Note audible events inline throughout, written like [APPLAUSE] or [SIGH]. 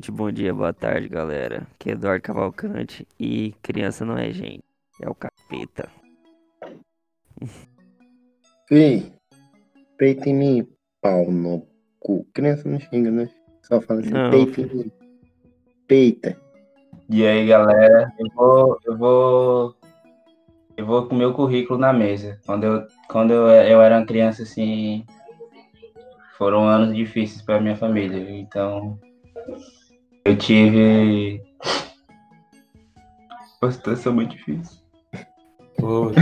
noite, bom dia, boa tarde, galera. Aqui é Eduardo Cavalcante e criança não é gente, é o capeta. [LAUGHS] Fih, peita em mim, pau no cu. Criança não xinga, né? Só fala assim, Não, peita em mim. Peita. E aí, galera, eu vou, eu vou, eu vou com o meu currículo na mesa. Quando eu, quando eu, eu era uma criança assim, foram anos difíceis para minha família. Então, eu tive uma situação muito difícil. Pô.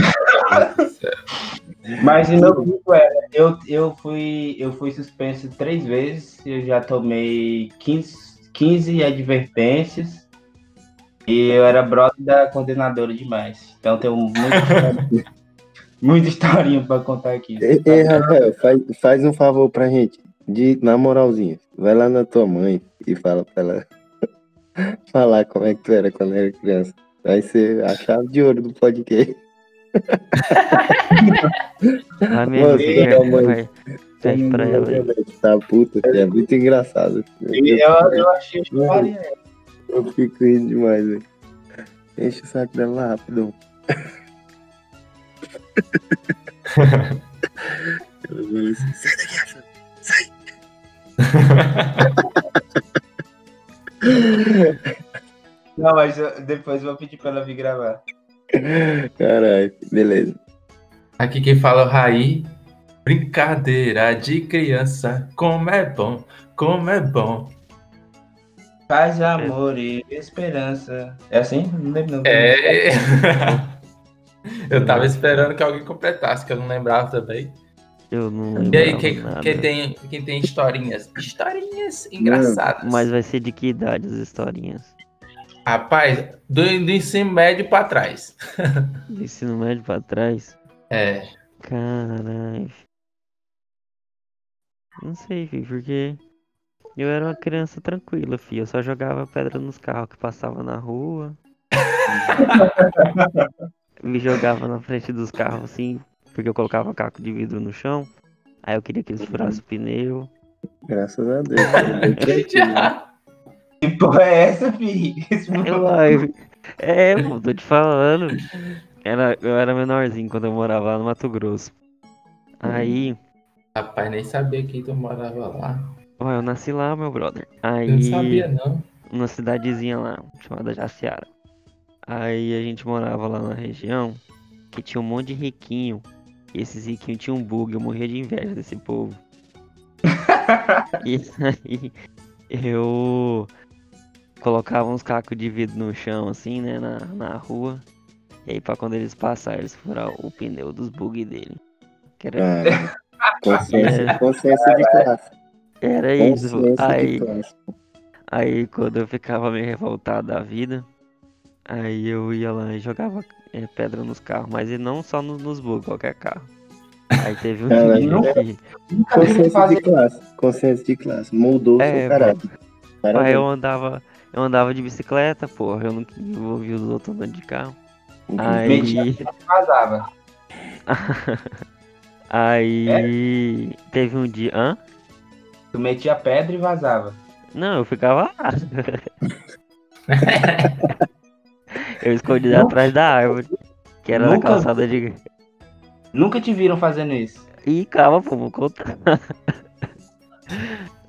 Mas o meu currículo era, eu, eu fui, eu fui suspenso três vezes. Eu já tomei 15, 15 advertências. E eu era brother da coordenadora demais. Então muita [LAUGHS] história, muita historinha pra contar aqui. Ei, ei, Rafael, faz, faz um favor pra gente. De, na moralzinha, vai lá na tua mãe e fala pra ela [LAUGHS] falar como é que tu era quando era criança. Vai ser a chave de ouro do podcast. [LAUGHS] A minha Nossa, filha, mãe. vai, pede pra ela aí. Tá puta, é muito engraçado. E eu, eu achei que faria. Eu fico rindo demais, velho. Enche o saco dela lá, assim, [LAUGHS] sai daqui. [LAUGHS] Não, mas eu- depois eu vou pedir pra ela vir gravar. Caralho, beleza. Aqui quem fala é o Raí. Brincadeira de criança, como é bom, como é bom. Paz, amor e esperança. É assim? Não lembro não. É. [LAUGHS] Eu tava esperando que alguém completasse, que eu não lembrava também. Eu não E aí, quem, quem tem, quem tem historinhas? Historinhas engraçadas. Mas vai ser de que idade as historinhas? Rapaz, do, do ensino médio pra trás. [LAUGHS] Do ensino médio pra trás? É. Caralho. Não sei, filho, porque eu era uma criança tranquila, filho. Eu só jogava pedra nos carros que passavam na rua. [LAUGHS] Me jogava na frente dos carros assim, porque eu colocava caco de vidro no chão. Aí eu queria que eles furassem o pneu. Graças a Deus. [LAUGHS] [LAUGHS] né? Que porra é essa, filho? [LAUGHS] É live. É, pô, tô te falando. Era, eu era menorzinho quando eu morava lá no Mato Grosso. Aí, Rapaz, nem sabia que tu morava lá. ó, eu nasci lá, meu brother. Eu Aí. não sabia, não. numa cidadezinha lá, chamada Jaciara. Aí a gente morava lá na região que tinha um monte de riquinho. E esses riquinhos tinham um bug, eu morria de inveja desse povo. [LAUGHS] e aí eu colocava uns cacos de vidro no chão, assim, né, na, na rua. E aí pra quando eles passarem, eles furar o pneu dos bug dele. Que era, Cara, consciência, consciência de classe. era isso. Consciência Aí. Aí quando eu ficava meio revoltado da vida, aí eu ia lá e jogava é, pedra nos carros, mas e não só no- nos bugs, qualquer carro. Aí teve um dia que Consciência de classe. Consciência de classe. Moldou o É, seu caráter. aí eu andava, eu andava de bicicleta, porra, eu não envolvi os outros andando de carro. Aí, [LAUGHS] vazava. aí teve um dia, hã? Tu metia pedra e vazava. Não, eu ficava lá. [LAUGHS] eu escondi atrás da árvore, que era na Nunca- calçada de Nunca te viram fazendo isso. Ih, calma, pô, vou contar. [LAUGHS]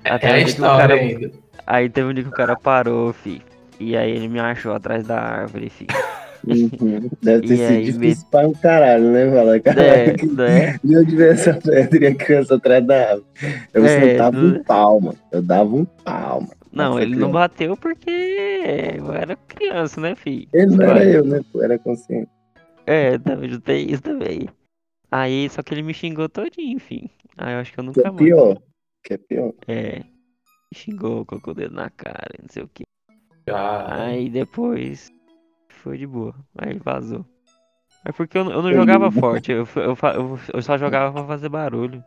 É Até a que o história cara- ainda. Aí teve um dia que o cara parou, fi. E aí ele me achou atrás da árvore, fi. Uhum. Deve [LAUGHS] ter E sido difícil para um caralho, né? Falar, É, caralho, que né? de onde veio essa pedra e a criança atrás da árvore? Eu É, sentava do- um palma. Eu dava um palma. Não, Nossa, ele não criança. bateu porque eu era criança, né, fi? Ele não era eu, né? Era consciente. É, também tem isso também. Aí, só que ele me xingou todinho, enfim. Aí eu acho que eu Que nunca é mais. pior. Que é pior. É. Me xingou, colocou o dedo na cara, não sei o que. Ah, Aí depois foi de boa. Aí vazou. É porque eu, não- eu não jogava forte, eu, eu, eu só jogava pra fazer barulho.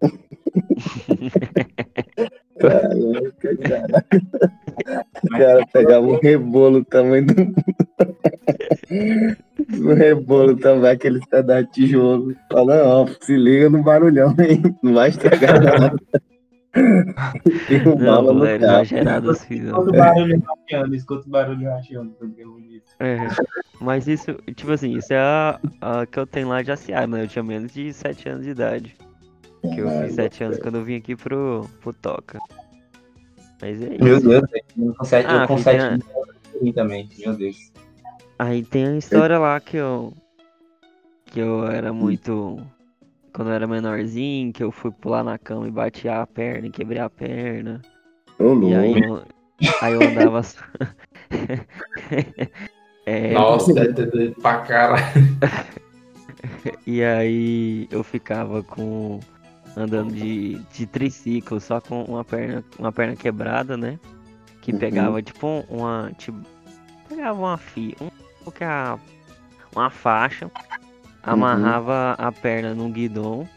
[LAUGHS] Que cara. O cara pegava um rebolo tamanho do. um rebolo também, aquele pedaço de tijolo. Fala, ó, se liga no barulhão, hein? Não vai estragar nada. Tem um Não, no galera, carro. exagerado assim, não. Escuta o barulho rachando, escuta o barulho rachando. porque é bonito. É, mas isso, tipo assim, isso é a, a que eu tenho lá de ACA, né? Eu tinha menos de 7 anos de idade. Que eu fiz 7 anos velho. quando eu vim aqui pro, pro Toca. Mas é Meu isso. Deus, eu com sete, Ah, eu com sete a- anos fui também, meu Deus. Aí tem a história lá que eu. Que eu era muito. Quando eu era menorzinho, que eu fui pular na cama e bati a perna e quebrei a perna. Ô, E aí louco. eu, aí eu andava. só- [LAUGHS] É, Nossa, deve ter doido pra caralho. [LAUGHS] E aí eu ficava com andando de, de triciclo, só com uma perna, uma perna quebrada, né? Que Uhum. pegava tipo uma. Tipo, pegava uma fia, um, que é uma faixa, amarrava a perna num guidão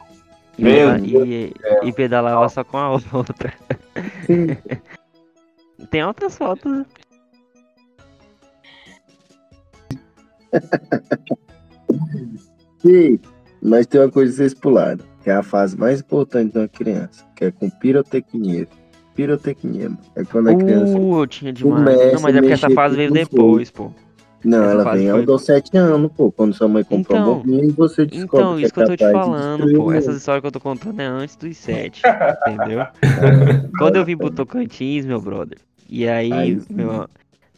e, e, e pedalava só com a [LAUGHS] outra. Tem outras fotos. Sim, mas tem uma coisa que vocês pularam, que é a fase mais importante de uma criança, que é com pirotecnia. Pirotecnia, mano. é quando a criança. Uh, eu tinha demais. começa Não, mas é porque essa fase veio fogo. depois, pô. Não, essa ela vem foi- aos dos 7 anos, pô. Quando sua mãe comprou Então- um bombinho e você descobre Então, que isso que é eu tô te falando, pô. Essas histórias que eu tô contando é antes dos sete, [LAUGHS] entendeu? Quando eu vim pro Tocantins, meu brother, e aí, Aí meu,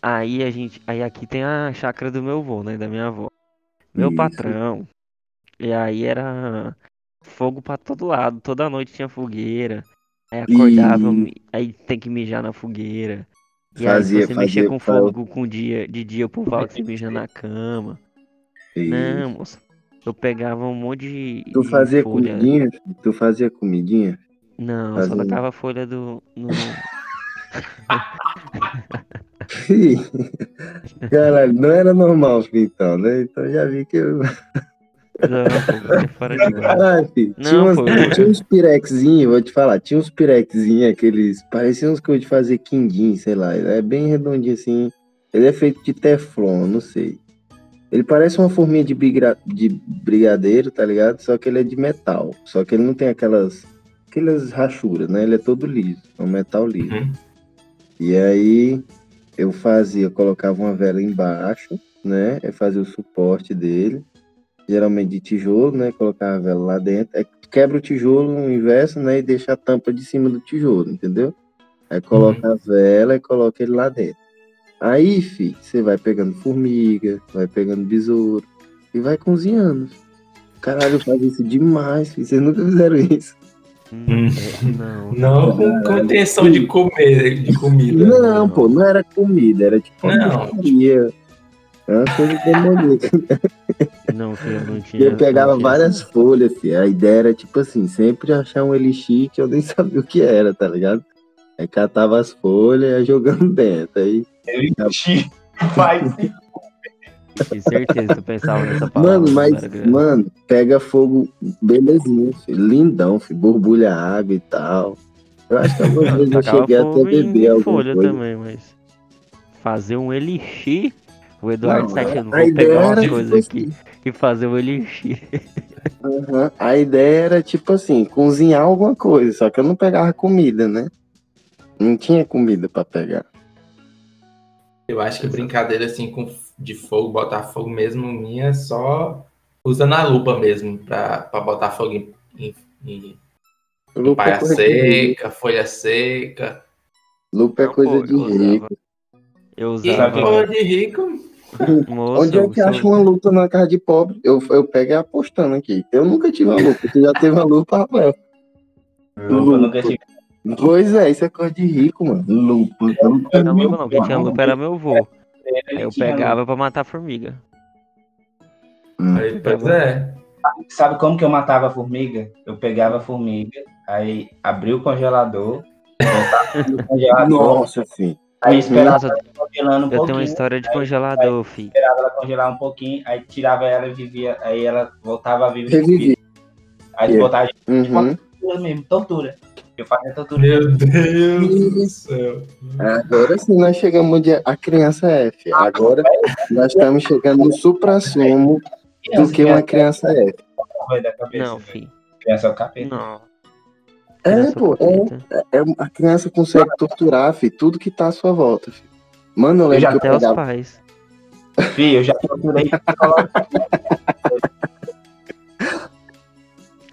aí a gente, aí aqui tem a chácara do meu avô, né, da minha avó. Meu Isso. patrão, e aí era fogo pra todo lado, toda noite tinha fogueira. Aí acordava, E- aí tem que mijar na fogueira. E Fazia- aí se você mexer fazia com pra- fogo com dia, de dia, o povo fala que você mija na cama. Não, moça. Eu pegava um monte de, Tu de fazia folha. comidinha? Tu fazia comidinha? Não, só Fazia- tacava a folha do. No... [LAUGHS] [LAUGHS] Caralho, não era normal, então, né? Então já vi que eu. [LAUGHS] Não, pô, fora de lugar. Caralho, filho. Não, tinha, umas- pô, eu- tinha uns pirexzinhos, vou te falar, tinha uns pirexzinhos, aqueles. Pareciam uns que eu de fazer quindim, sei lá. É bem redondinho assim. Ele é feito de teflon, não sei. Ele parece uma forminha de, bigra- de brigadeiro, tá ligado? Só que ele é de metal. Só que ele não tem aquelas. Aquelas rachuras, né? Ele é todo liso. É um metal liso. Uhum. E aí eu fazia, eu colocava uma vela embaixo, né? Eu fazia o suporte dele, geralmente de tijolo, né? Colocava a vela lá dentro. Aí quebra o tijolo no inverso, né? E deixa a tampa de cima do tijolo, entendeu? Aí coloca a vela e coloca ele lá dentro. Aí, fi, você vai pegando formiga, vai pegando besouro e vai cozinhando. Caralho, eu fazia isso demais, fi. Vocês nunca fizeram isso. Hum, é, não. Não com, com intenção de comer, de comida. Não, pô, não era comida, era tipo uma Não. bruxaria. É uma coisa demoníaca. Não, filho, eu não tinha. Eu pegava tinha várias folhas, filho. A ideia era, tipo assim, sempre achar um elixir que eu nem [LAUGHS] sabia o que era, tá ligado? Aí catava as folhas e ia jogando dentro. Aí, Elixir. Faz. Tinha certeza que tu pensava nessa palavra. mano, mas, mano, pega fogo belezinho, filho. Lindão, filho. Borbulha água e tal. Eu acho que algumas [LAUGHS] vezes eu cheguei até beber alguma folha coisa. também, mas. Fazer um elixir. O Eduardo Não, tá achando, a vou pegar umas era, coisas tipo aqui e fazer um elixir. Aham. A ideia era, tipo assim, cozinhar alguma coisa, só que eu não pegava comida, né? Não tinha comida pra pegar. Eu acho que brincadeira assim com de fogo, botar fogo mesmo, minha é só usando a lupa mesmo pra, pra botar fogo em, em, em Lupa é paia coisa de rico. seca, folha seca. Lupa é coisa de eu usava- rico. Eu E usava. porra de rico, Moça, Onde é eu que acha uma lupa na casa de pobre? Eu, eu pego e apostando aqui. Eu nunca tive uma lupa. Você já teve uma lupa, Rafael? Lupa nunca tive. Pois é, isso é coisa de rico, mano. Lupa. Não Não, meu lupa não, quem tinha lupa era meu avô. Eu pegava pra matar formiga. Hum. aí, pois é. Sabe como que eu matava a formiga? Eu pegava a formiga, aí abria o congelador, botava no congelador, Nossa, filho. Aí esperava ela congelando um eu tenho pouquinho, uma história de congelador, fi. esperava ela congelar um pouquinho, aí tirava ela e vivia, aí ela voltava a viver. Revivi. Aí botava de Uhum. tortura mesmo, tortura. Eu fazia tortura. Meu Deus do céu. Agora sim nós chegamos onde a criança é, filho. Agora nós estamos chegando no supra-sumo do que uma criança é. Da cabeça, Não, velho. fi. Criança é o capeta. Não. É, pô, é, oculta. é, a criança consegue torturar, filho, tudo que tá à sua volta, filho. Mano, eu lembro já que eu Até os pegava. pais. [LAUGHS] Fih, eu já torturei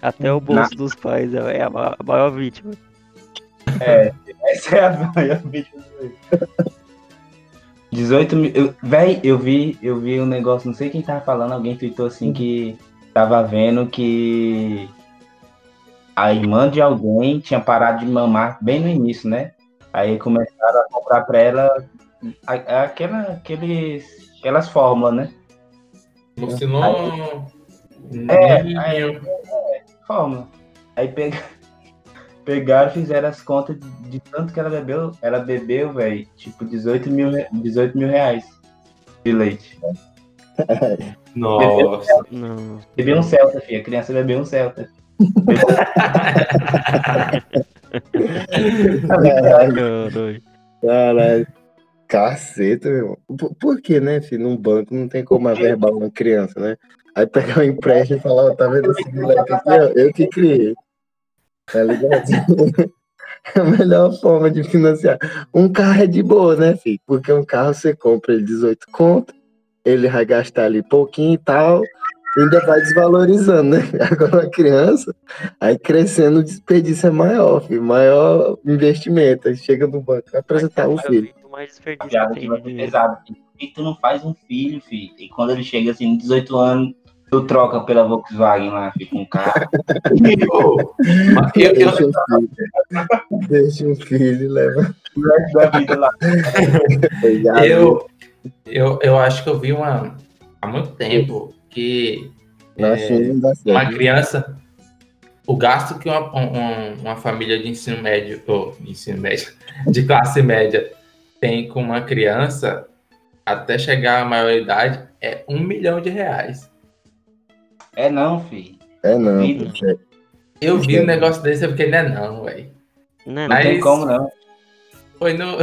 Até o bolso dos pais é é a ma- a maior vítima. Essa é a maior vítima dele. 18 mil. Eu, véi, eu vi, eu vi um negócio, não sei quem tava falando, alguém tweetou assim que tava vendo que a irmã de alguém tinha parado de mamar bem no início, né? Aí começaram a comprar pra ela aquela, aqueles, aquelas fórmulas, né? Mucilon. É, ninho. aí- Fórmula. Aí pega- [LAUGHS] pegaram e fizeram as contas de, de tanto que ela bebeu. Ela bebeu, velho, tipo 18 mil, re- 18 mil reais de leite. [LAUGHS] Nossa. Bebeu um Celta, filha. A criança bebeu um Celta. Caralho. Caralho. Caceta, meu irmão. Por, por que, né, filho? Num banco não tem como averbar uma criança, né? Aí pegar um empréstimo e falar, ó, tá vendo esse moleque aqui, ó? Eu que criei. Tá ligado? [LAUGHS] É a melhor forma de financiar. Um carro é de boa, né, filho? Porque um carro você compra ele 18 conto, ele vai gastar ali pouquinho e tal, ainda vai desvalorizando, né? [LAUGHS] Agora uma criança, aí crescendo o desperdício é maior, filho. Maior investimento. Aí chega no banco, vai apresentar o filho. Mais desperdício Piada que que tem vai ser pesado. Por que tu não faz um filho, filho? E quando ele chega assim, 18 anos, tu troca pela Volkswagen lá, fica um carro. Mas eu- eu- Deixa um filho. Deixa um filho e leva. Da vida lá. [LAUGHS] Eu, eu, eu acho que eu vi uma há muito tempo que Na China não dá uma criança, o gasto que uma, um- uma família de ensino médio, ou de ensino médio, [LAUGHS] de classe média tem com uma criança até chegar à maioridade é um milhão de reais. É não, filho. É não. Pô. Eu vi um negócio desse, eu fiquei, não é não, velho. Não, Não não. tem Mas- como não. Foi no.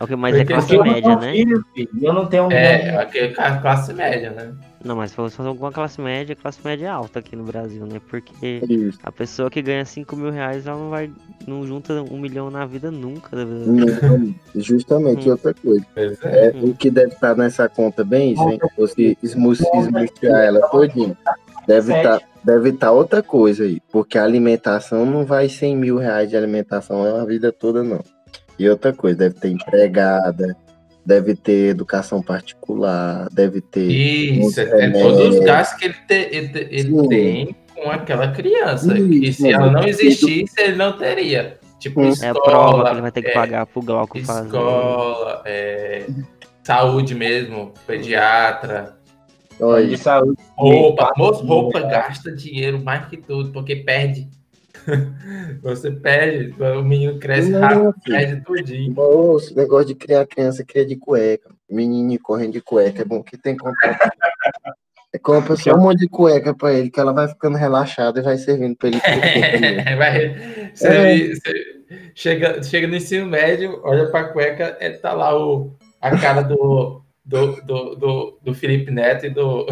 Ok, mas é [LAUGHS] Porque classe Porque média, né? filho, filho. Eu não tenho um É, ca- classe média, né? Não, mas se fosse alguma classe média, classe média alta aqui no Brasil, né? Porque Isso. a pessoa que ganha 5 mil reais, ela não vai. não junta um milhão na vida nunca. Não, Justamente Hum. outra coisa. É. É, o que deve estar nessa conta bem, a gente fosse esmu- esmuchar ela todinha, deve estar deve tá outra coisa aí. Porque a alimentação não vai 100 mil reais de alimentação é uma vida toda, não. E outra coisa, deve ter empregada, deve ter educação particular, deve ter. Isso, é, é todos os gastos que ele, te- ele, te- ele tem com aquela criança. Isso, e se ela não existisse, ele não teria. Tipo. É escola, a prova que ele vai ter que é, pagar pro Glauco fazer. escola, é, saúde mesmo, pediatra, Olha, de saúde. roupa. Moço, roupa gasta dinheiro mais que tudo, porque perde. [LAUGHS] Você perde, o menino cresce Não, rápido, filho. perde tudinho. Moço, negócio de criar criança, cria de cueca. Menino correndo de cueca, é bom que tem contato. É, compra só um monte de cueca pra ele, que ela vai ficando relaxada e vai servindo pra ele. [LAUGHS] Vai, você, você chega, chega no ensino médio, olha pra cueca, é, tá lá o, a cara do, do, do, do, do Felipe Neto e do.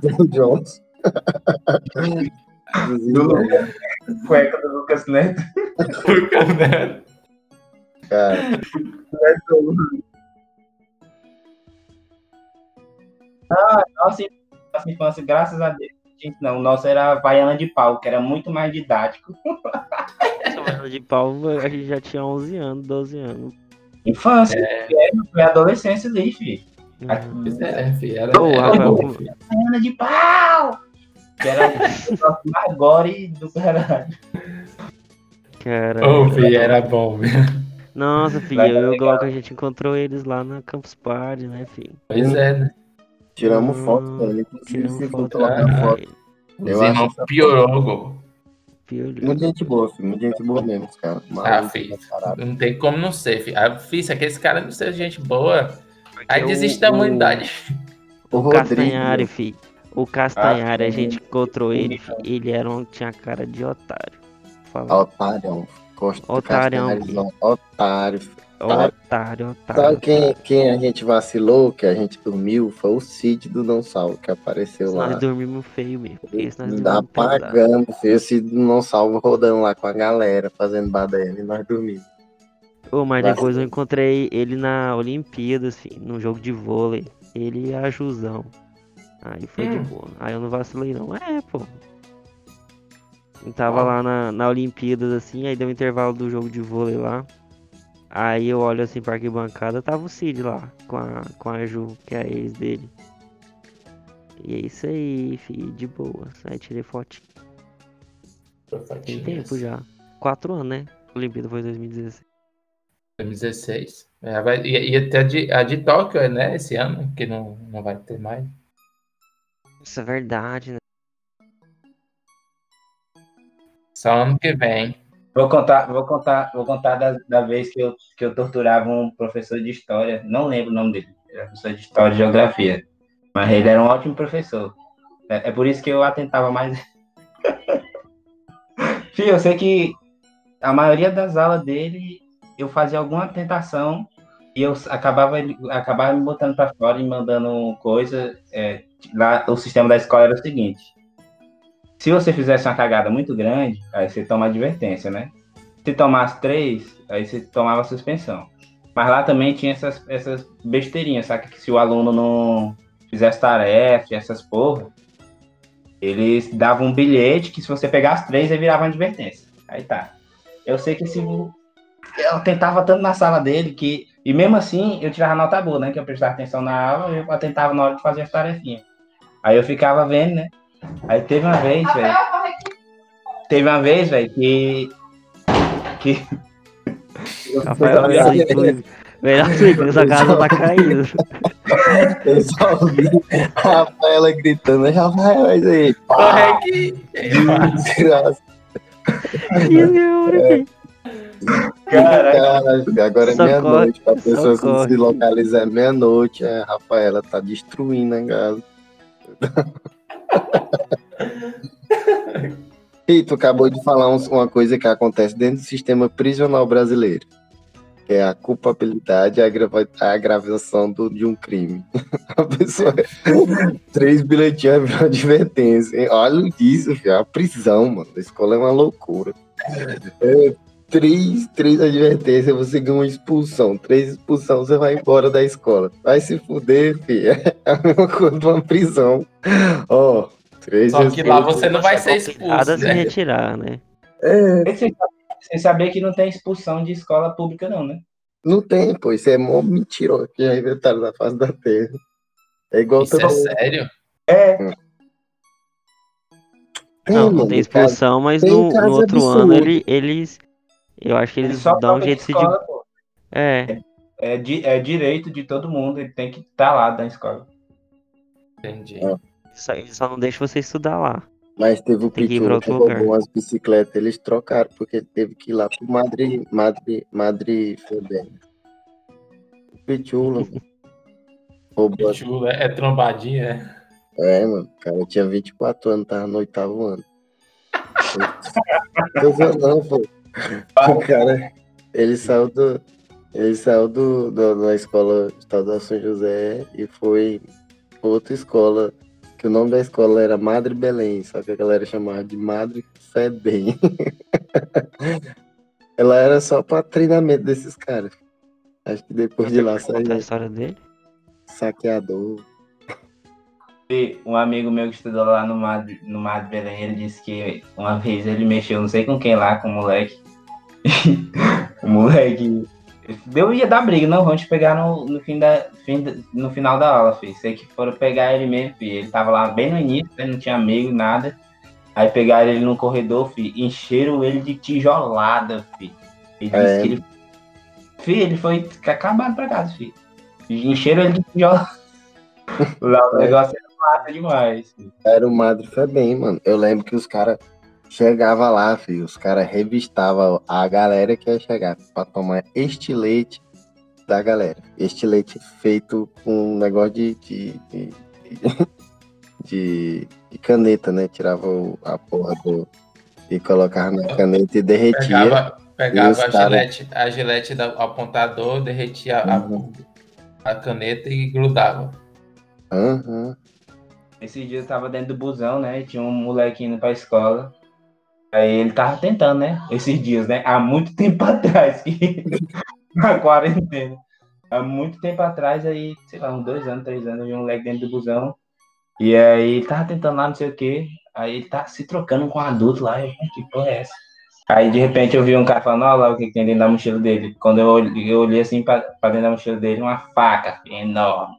do, do Jones. [LAUGHS] Do cueca do Lucas Neto. Lucas Neto. Cara, Nossa, nossa infância, graças a Deus. Gente, não, o nosso era Baiana de Pau, que era muito mais didático. Essa de pau, a gente já tinha 11 anos, 12 anos. Infância, é. foi adolescência ali, filho. Uhum. É, filho, era, Ô, era Rafael, bom, como- filho. Baiana de Pau! Que era o mais gore do caralho. Cara. Ô, filho, era bom, viu? Nossa, filho, eu e o. Glauco a gente encontrou eles lá na Campus Party, né, filho? Pois é, né? tiramos Hum, foto ele. Inclusive, Tiramos se foto. Ah, foto. Os Eu acho irmãos essa- piorou. Muita gente boa, filho. Muita gente boa mesmo, os caras. Ah, filho. Não tem como não ser, filho. Ah, filho, se aqueles caras não sejam gente boa, aí desiste da humanidade. O O Rodrigo. Castanhari, fi. O Castanhari, Ah, a gente encontrou ele. Ele era um, tinha cara de otário. Fala. Otário. Costa Otário. Otário. Otário, otário. Sabe quem, quem a gente vacilou, que a gente dormiu, foi o Cid do Não Salvo, que apareceu lá. Nós dormimos feio mesmo. Esse nós dormimos Apagando, filho, esse do Não Salvo rodando lá com a galera, fazendo baderna e nós dormimos. Mas Vai. depois eu encontrei ele na Olimpíada, assim, num jogo de vôlei. Ele e a Juzão. Aí foi de Hum. boa. Aí eu não vacilei, não. É, pô. Eu tava lá na, na Olimpíadas, assim, aí deu um intervalo do jogo de vôlei lá. Aí eu olho assim pra arquibancada, tava o Cid lá, com a, com a Ju, que é a ex dele. E é isso aí, filho, de boa. Aí tirei fotinho. Tem tempo já. Quatro anos, né? A Olimpíada foi 2016. 2016. É, vai, ia, ia ter a de, a de Tóquio, né? Esse ano, que não, não vai ter mais. Isso é verdade, né? Só ano que vem. Vou contar, vou contar, vou contar da, da vez que eu, que eu torturava um professor de história. Não lembro o nome dele. Era professor de história e geografia. Mas ele era um ótimo professor. É, é por isso que eu atentava mais. [LAUGHS] Fih, eu sei que a maioria das aulas dele eu fazia alguma tentação e eu acabava, acabava me botando para fora e mandando coisa. é, lá, o sistema da escola era o seguinte: se você fizesse uma cagada muito grande, aí você toma advertência, né? Se tomasse três, aí você tomava suspensão. Mas lá também tinha essas, essas besteirinhas, sabe? Que se o aluno não fizesse tarefa, essas porra, eles davam um bilhete que se você pegasse três, aí virava uma advertência. Aí tá. Eu sei que se eu tentava tanto na sala dele que. E mesmo assim, eu tirava nota boa, né? Que eu prestava atenção na aula, eu tentava na hora de fazer as tarefinhas. Aí eu ficava vendo, né? Aí teve uma vez, velho. Teve uma vez, velho, que. Que. [LAUGHS] Rafael, melhor [LAUGHS] inclusive, essa casa tá caindo. [LAUGHS] Eu só ouvi a Rafaela gritando, Rafaela, isso aí. Corre aqui! Desgraça. Que senhora, filho. Caralho, agora é meia-noite. Pra pessoa socorre. se localizar é meia-noite, a Rafaela tá destruindo a casa. E tu acabou de falar uns- uma coisa que acontece dentro do sistema prisional brasileiro. Que é a culpabilidade e a, agrava- a agravação do- de um crime. [LAUGHS] A pessoa. [LAUGHS] Três bilhetinhos de advertência. hein? Olha disso, filho. A prisão, mano. A escola é uma loucura. É, [LAUGHS] três, três advertências, você ganha uma expulsão. Três expulsão, você vai embora da escola. Vai se fuder, filho. [LAUGHS] É a mesma coisa de uma prisão. Ó, três Só que lá expulsões. você não vai ser expulso, a se né? retirar, né? É, Sem saber que não tem expulsão de escola pública, não, né? não tem, pô. Isso é mó mentira que já inventaram na face da terra. É igual Isso é sério? É, Tem, Não, não mano, tem expulsão, mas tem no, no outro absurdo. ano ele, eles. Eu acho que ele eles só dão um de jeito de. escola, pô. É, É, di- é direito de todo mundo, ele tem que estar lá na escola. Entendi. É. só, só não deixam você estudar lá. Mas teve o Tem que Pichula roubou umas bicicletas, eles trocaram, porque ele teve que ir lá pro Madre, Madre, Madre Febem. [LAUGHS] O Pichula, roubou as... Chula, é trombadinha, É, mano, o cara tinha 24 anos, tava no oitavo ano. [LAUGHS] Não, pô. O cara, ele saiu do. Ele saiu do, do- da escola estadual São José e foi pra outra escola, que o nome da escola era Madre Belém, só que a galera chamava de Madre Febem. [LAUGHS] Ela era só pra treinamento desses caras. Acho que depois de lá Conta a saiu história dele. saqueador. E um amigo meu que estudou lá no Madre, no Madre Belém, ele disse que uma vez ele mexeu, não sei com quem lá, com o moleque. [LAUGHS] o moleque. Deu ia dar briga, não, vamos pegar no, no, fim da, fim da- no final da aula, filho. Sei que foram pegar ele mesmo, filho. Ele tava lá bem no início, ele não tinha amigo, nada. Aí pegaram ele no corredor, filho, encheram ele de tijolada, filho. Ele disse É. que ele. Filho, ele foi acabado pra casa, filho. Encheram ele de tijolada. [LAUGHS] Lá o É. negócio era massa demais. filho. Era o Madre Febem, mano. Eu lembro que os caras chegavam lá, filho. Os caras revistavam a galera que ia chegar pra tomar estilete da galera. Estilete feito com um negócio de, de, de, [LAUGHS] de- de caneta, né? Tirava o- a porra do. E colocava na caneta e derretia. Pegava, Pegava Esse a cara- gilete, a gilete do apontador, derretia a- Uhum. a, caneta e grudava. Aham. Esse dia eu tava dentro do busão, né? e Tinha um moleque indo pra escola. Aí ele tava tentando, né? Esses dias, né? Há muito [LAUGHS] tempo atrás, que... [LAUGHS] na quarentena. Há muito tempo atrás, aí, sei lá, uns dois anos, três anos, eu vi um moleque dentro do busão. E aí ele tava tentando lá, não sei o quê. Aí ele tá se trocando com um adulto lá. Eu, que porra é essa? Aí de repente eu vi um cara falando, olha lá o que, tem dentro da mochila dele. Quando eu, olhei- eu olhei assim pra, pra dentro da mochila dele, uma faca enorme.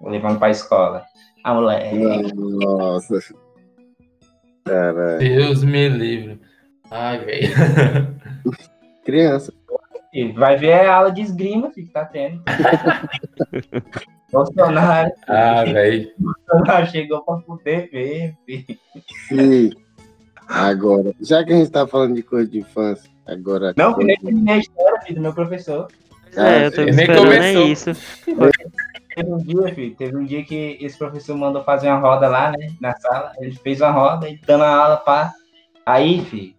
Vou levando pra escola. Ah, moleque. Nossa. Caralho. Deus me livre. Ai, velho. [LAUGHS] Criança. Vai ver a aula de esgrima, filho, que tá tendo. [LAUGHS] Bolsonaro, Ah, velho. Bolsonaro chegou pra poder ver, filho. Sim. Agora, já que a gente tá falando de coisa de infância, agora. Não, que nem terminei a história, filho, do meu professor. É, eu tô nem esperando é isso. Teve um dia, filho, teve um dia que esse professor mandou fazer uma roda lá, né, na sala. Ele fez uma roda e dando a aula pra. Aí, filho,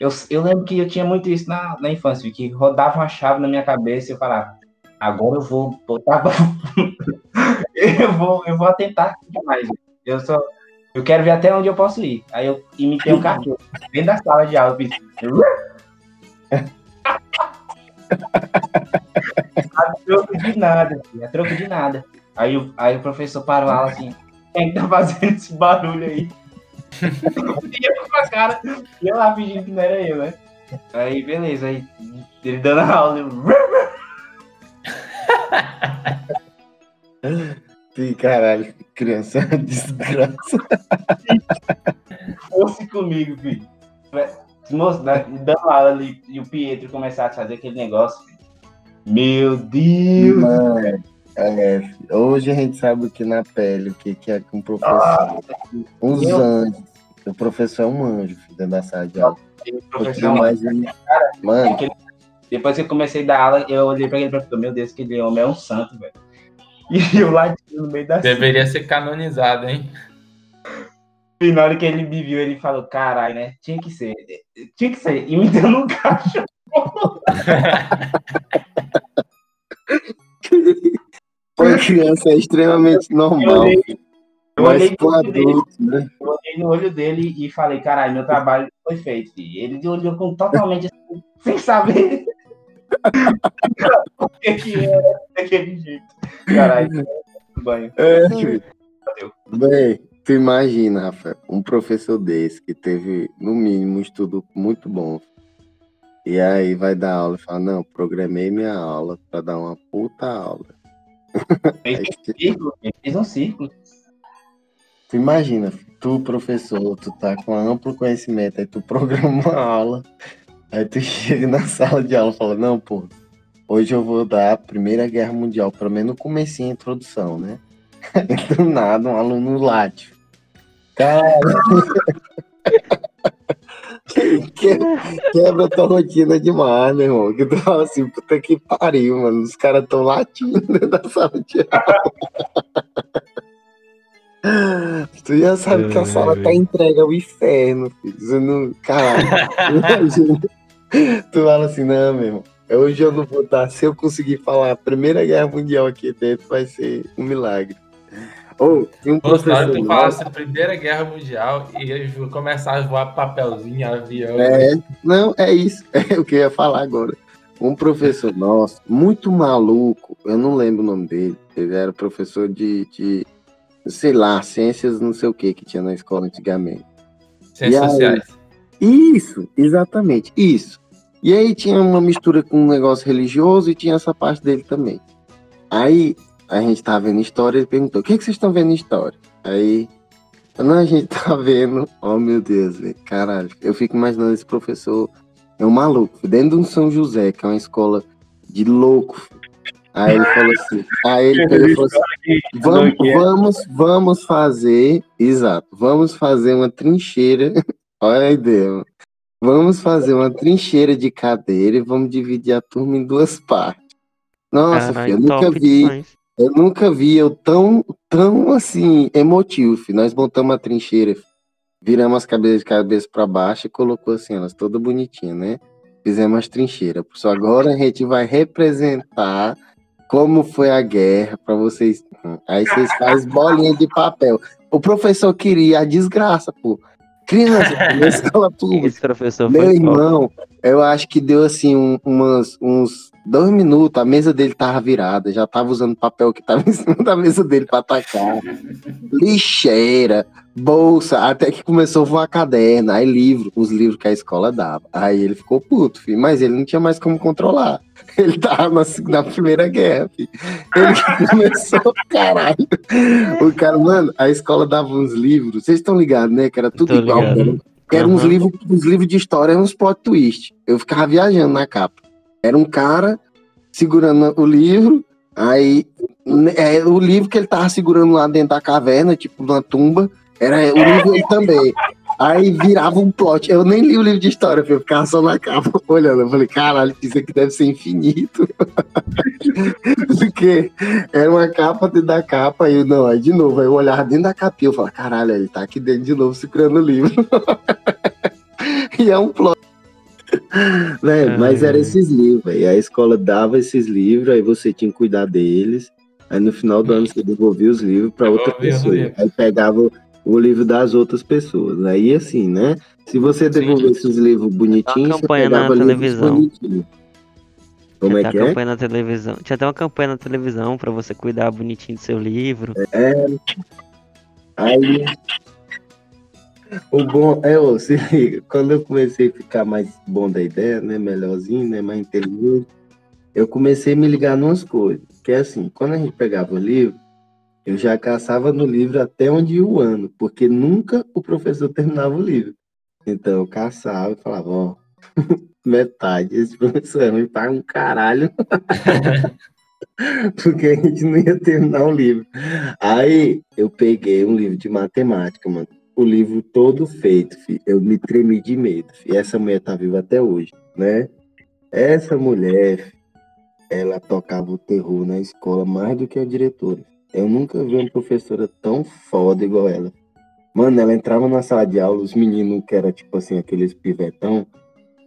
eu, eu lembro que eu tinha muito isso na, na infância, filho, que rodava uma chave na minha cabeça e eu falava, agora eu vou botar. [LAUGHS] eu, vou, eu vou atentar demais. Eu só. Eu quero ver até onde eu posso ir. Aí eu imitei um cachorro dentro da sala de aula, fiz. A troco de nada, filho, a troco de nada. Aí, o- aí o professor parou a aula assim, quem que tá fazendo esse barulho aí? [LAUGHS] e eu com a cara, e eu lá fingindo que não era eu, né? Aí, beleza, aí ele dando a aula, eu... [LAUGHS] Sim, caralho. Criança [LAUGHS] desgraça. fosse comigo, filho. Moço, né, dando aula ali, e o Pietro começasse a fazer aquele negócio, filho. Meu Deus! Mano, é, hoje a gente sabe o que na pele, o que, que é com o professor. Uns meu- anjos. O professor é um anjo, filho, dentro da sala de aula. E professor, mais ele- Mano, Aquele- Depois que eu comecei a dar aula, eu olhei pra ele e falei, meu Deus, aquele homem é um santo, velho. [LAUGHS] E eu lá no meio da Deveria ser canonizado, hein? E na hora que ele me viu, ele falou, caralho, né? Tinha que ser. Tinha que ser. Imitando um [LAUGHS] cachorro. [LAUGHS] pra criança é extremamente Eu normal. olhei, eu Mas olhei, pro no olho dele, adulto, né? eu olhei no olho dele e falei, caralho, meu trabalho foi feito. filho. Ele olhou com totalmente assim, [LAUGHS] sem saber [LAUGHS] o que, que era daquele jeito. Caralho, no banho. É. Bem, tu imagina, Rafael, um professor desse que teve, no mínimo, um estudo muito bom. E aí vai dar aula e fala, não, programei minha aula pra dar uma puta aula. Fez um círculo, ele fez um círculo. tu imagina, tu, professor, tu tá com amplo conhecimento, aí tu programa uma aula, aí tu chega na sala de aula e fala, não, pô, hoje eu vou dar a Primeira Guerra Mundial, pelo menos no comecinho, a introdução, né? [LAUGHS] Do nada, um aluno late. Cara, [LAUGHS] que- quebra tua rotina demais, meu irmão. Que tu fala assim, puta que pariu, mano. Os caras tão latindo [LAUGHS] dentro da sala de aula. Tu já sabe que a Ai, sala tá velho. entregue ao inferno, filho. Não. Caralho. [LAUGHS] Imagina. Tu fala assim, não, meu irmão. Hoje eu não vou dar. Se eu conseguir falar a Primeira Guerra Mundial aqui dentro, vai ser um milagre. Ou, tem um tu nosso- falasse a Primeira Guerra Mundial e começar a voar papelzinho, avião. É, não, é isso. [LAUGHS] É o que eu ia falar agora. Um professor nosso, muito maluco, eu não lembro o nome dele. Ele era professor de, de sei lá, ciências não sei o que que tinha na escola antigamente. Ciências aí? sociais. Isso, exatamente, isso. E aí tinha uma mistura com um negócio religioso e tinha essa parte dele também. Aí a gente tava vendo história, ele perguntou: o que, é que vocês estão vendo em história? Aí, não, a gente [LAUGHS] tá vendo. Oh meu Deus, velho, caralho. Eu fico imaginando esse professor, é um maluco, dentro de um São José, que é uma escola de louco. filho. Aí ele falou assim, aí ele pegou [LAUGHS] e falou assim, vamos, vamos, vamos fazer, exato, vamos fazer uma trincheira, [LAUGHS] olha a ideia, mano. Vamos fazer uma trincheira de cadeira e vamos dividir a turma em duas partes. Nossa, Caralho, filho, eu nunca vi, demais. Eu nunca vi eu tão, tão assim, emotivo, filho. Nós montamos a trincheira, filho. viramos as cabeças de cabeça para baixo e colocou assim, elas todas bonitinhas, né? fizemos as trincheiras. Só agora a gente vai representar como foi a guerra para vocês. Aí vocês fazem bolinha de papel. O professor queria a desgraça, pô. Criança, [LAUGHS] na escola pública. Esse professor Meu irmão, eu acho que deu assim um- umas, uns dois minutos, a mesa dele tava virada, já tava usando papel que tava [LAUGHS] em cima da mesa dele pra atacar. Lixeira, bolsa, até que começou a voar caderno, aí livro, os livros que a escola dava. Aí ele ficou puto, filho, mas ele não tinha mais como controlar. [LAUGHS] Ele tava na, na primeira guerra, filho. Ele [LAUGHS] começou, caralho. O cara, mano, a escola dava uns livros, vocês estão ligados, né? Que era tudo igual. ligado. Era eram uns Aham. livros, uns livros de história, eram uns plot twist. Eu ficava viajando na capa. Era um cara segurando o livro, aí né, é, o livro que ele tava segurando lá dentro da caverna, tipo numa tumba, era o livro dele também. Aí virava um plot. Eu nem li o livro de história, eu ficava só na capa [LAUGHS] olhando. Eu falei, caralho, isso aqui deve ser infinito. [LAUGHS] Porque era uma capa dentro da capa, e eu, não, aí de novo, aí eu olhava dentro da capinha, eu falava, caralho, ele tá aqui dentro de novo segurando o livro. [LAUGHS] e é um plot. [LAUGHS] Né? Mas era esses livros, aí a escola dava esses livros, aí você tinha que cuidar deles, aí no final do ano você devolvia os livros para outra pessoa, aí pegava o livro das outras pessoas, aí assim, né? Se você devolvesse os livros bonitinhos, você campanha na pegava livros televisão. bonitinhos. Como Tinha é até que uma é? campanha na televisão. Tinha até uma campanha na televisão pra você cuidar bonitinho do seu livro. Aí. O bom é, ô, se liga, quando eu comecei a ficar mais bom da ideia, né? Melhorzinho, né? Mais inteligente, eu comecei a me ligar numas coisas. Que é assim, quando a gente pegava o livro, eu já caçava no livro até onde ia o ano, porque nunca o professor [LAUGHS] terminava o livro. Então eu caçava e falava, ó, [LAUGHS] metade, esse professor é ruim para um caralho. [LAUGHS] porque a gente não ia terminar o livro. Aí eu peguei um livro de matemática, mano. O livro todo feito, filho. Eu me tremi de medo. Filho. Essa mulher tá viva até hoje, né? Essa mulher, ela tocava o terror na escola mais do que a diretora. Eu nunca vi uma professora tão foda igual ela. Mano, ela entrava na sala de aula, os meninos que era tipo assim, aqueles pivetão,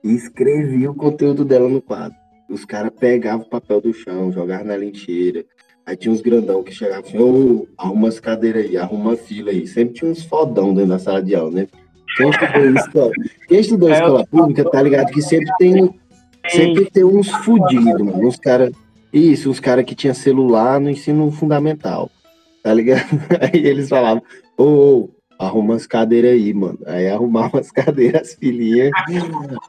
e escrevia o conteúdo dela no quadro. Os caras pegavam o papel do chão, jogavam na lixeira. Aí tinha uns grandão que chegavam assim, ô, arruma as cadeiras aí, arruma a fila aí. Sempre tinha uns fodão dentro da sala de aula, né? Quem estudou, escola, quem estudou É, escola pública tá ligado que sempre tem, sempre tem uns fudidos, mano. Uns caras. Isso, uns caras que tinha celular no ensino fundamental. Tá ligado? [LAUGHS] Aí eles falavam, ô, ô, arruma as cadeiras aí, mano. Aí arrumava as cadeiras, as filhinhas.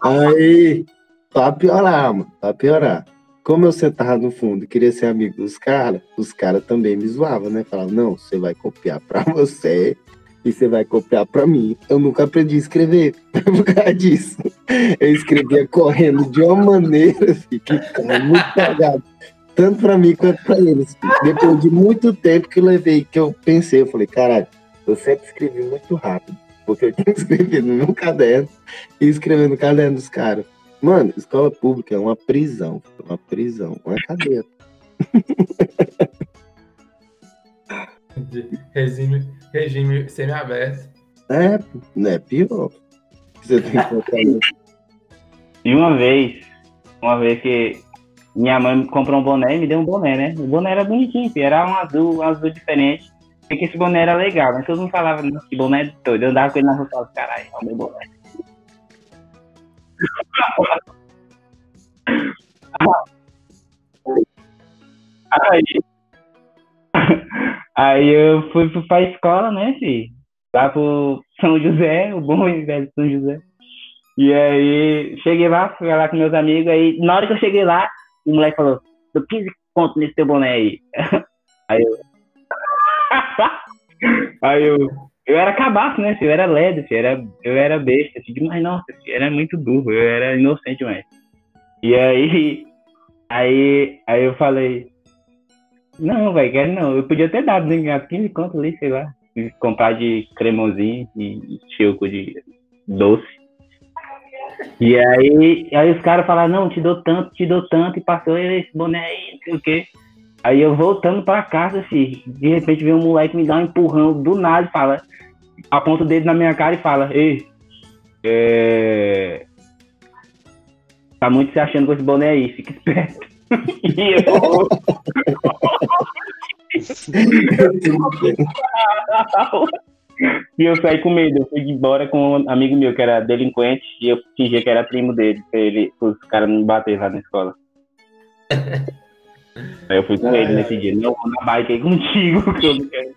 Aí, pra piorar, mano, pra piorar. Como eu sentava no fundo e queria ser amigo dos caras, os caras também me zoavam, né? Falavam, não, você vai copiar pra [LAUGHS] você e você vai copiar pra mim. Eu nunca aprendi a escrever [LAUGHS] por causa disso. Eu escrevia correndo de uma maneira assim, que ficava muito pegado. Tanto pra mim quanto pra eles. Depois de muito tempo que eu levei, que eu pensei, eu falei, caralho, eu sempre escrevi muito rápido. Porque eu tinha que escrever no meu caderno e escrever no caderno dos caras. Mano, escola pública é uma prisão. Uma prisão, uma cadeia. De [LAUGHS] regime, regime semi-aberto. É, não é pior. Você tem que no- [LAUGHS] E uma vez, uma vez que minha mãe comprou um boné e me deu um boné, né? O boné era bonitinho, era um azul, um azul diferente. E que esse boné era legal, mas todo mundo falava, "Nossa, que boné é doido. Eu andava com ele na rua e falava, caralho, é o meu boné. Aí, aí eu fui pra escola, né, filho? Lá pro São José, o bom e velho São José. E aí, cheguei lá, fui lá com meus amigos, aí na hora que eu cheguei lá, o moleque falou, dou 15 conto nesse teu boné aí. [LAUGHS] Aí eu. [LAUGHS] aí eu. Eu era cabaço, né, filho? Eu era filho. Eu era, eu era besta, filho. Demais, nossa, filho. Era muito burro, eu era inocente demais. E aí. [LAUGHS] Aí, aí eu falei. Não, velho, quero não. Eu podia ter dado, né? ganhar 15 conto ali, sei lá. Comprar de cremosinho e choco de doce. E aí, aí os caras falaram, não, te dou tanto, te dou tanto, e passou esse boné aí, não sei o quê. Aí eu voltando pra casa, assim, de repente vem um moleque me dar um empurrão do nada e fala, aponta o dedo na minha cara e fala, ei, é... Tá muito se achando com esse boné aí, fica esperto. [LAUGHS] e eu... saí com medo, eu fui embora com um amigo meu que era delinquente e eu fingia que era primo dele, pra ele, os caras não bater lá na escola. [LAUGHS] Aí eu fui com ele nesse dia. Não, vou na bike aí contigo, [LAUGHS] que eu não quero.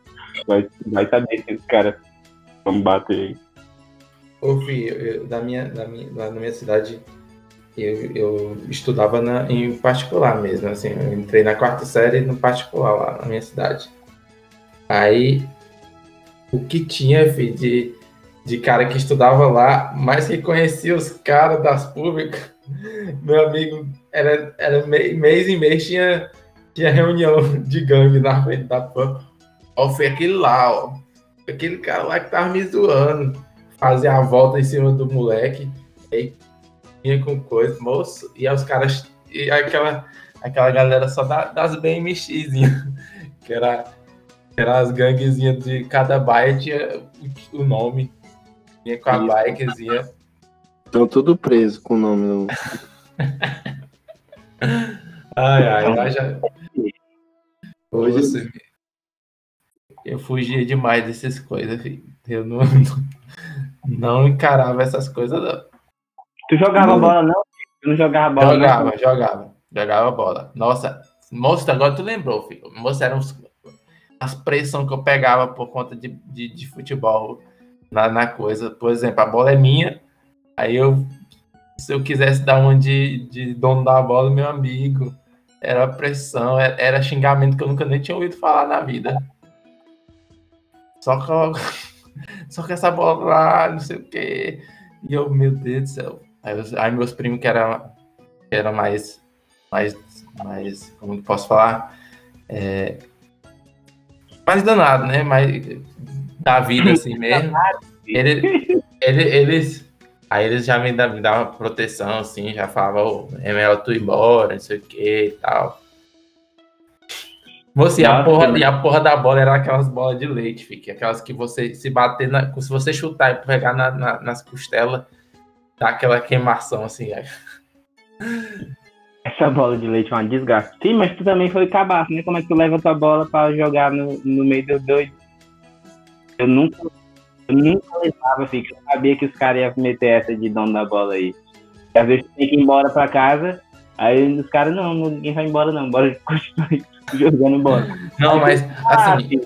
Vai, vai saber se os caras vão bater aí. Ô, Fih, da minha, da minha, lá na minha cidade, eu, eu estudava na, em particular mesmo, assim, eu entrei na quarta série no particular lá na minha cidade. Aí, o que tinha, de, de cara que estudava lá, mais que conhecia os caras das públicas, [LAUGHS] meu amigo, era, era mês em mês tinha, tinha reunião [LAUGHS] de gangue na frente da PAN. Ó, foi aquele lá, ó, aquele cara lá que tava me zoando fazer a volta em cima do moleque, aí vinha com coisa, moço, e aí os caras, e aquela, aquela galera só da- das BMXzinhas, [LAUGHS] que era, que era as ganguezinhas de cada baia tinha o, o nome, vinha com a Isso. bikezinha. Estão tudo preso com o nome no. [LAUGHS] Ai, ai, eu já. Hoje- Hoje eu fugia demais dessas coisas, filho. Eu não, [LAUGHS] não encarava essas coisas, não. Tu jogava Não. bola, não? Tu não jogava bola, não? Jogava, jogava. Jogava bola. Nossa, moço, agora tu lembrou, filho. Moço, eram uns, as pressões que eu pegava por conta de, de, de futebol na, na coisa. Por exemplo, a bola é minha, aí eu, se eu quisesse dar uma de, de dono da bola, meu amigo, era pressão, era, era xingamento que eu nunca nem tinha ouvido falar na vida. Só que, eu- [LAUGHS] só que essa bola lá, não sei o quê. E eu, meu Deus do céu. Aí, aí meus primos que eram que era mais, mais, mais, como posso falar? É, mais danado, né? Mais da vida assim mesmo. [LAUGHS] Ele, ele- eles, aí eles já me, da- me davam proteção, assim, já falavam, ô, é melhor tu ir embora, não sei o que e tal. Moça, e a, porra, e a porra da bola era aquelas bolas de leite, fique, aquelas que você se bater, na, se você chutar e pegar na- na- nas costelas, dá aquela queimação assim. aí. Essa bola de leite é uma desgraça. Sim, mas tu também foi cabaço, né? Como é que tu leva tua bola pra jogar no, no meio do doido? Eu nunca, eu nunca levava, filho. Eu sabia que os caras iam meter essa de dono da bola aí. E às vezes tem que ir embora pra casa, aí os caras, não, ninguém vai embora não, bora [LAUGHS] continuar jogando bola. Não, mas Ah, assim,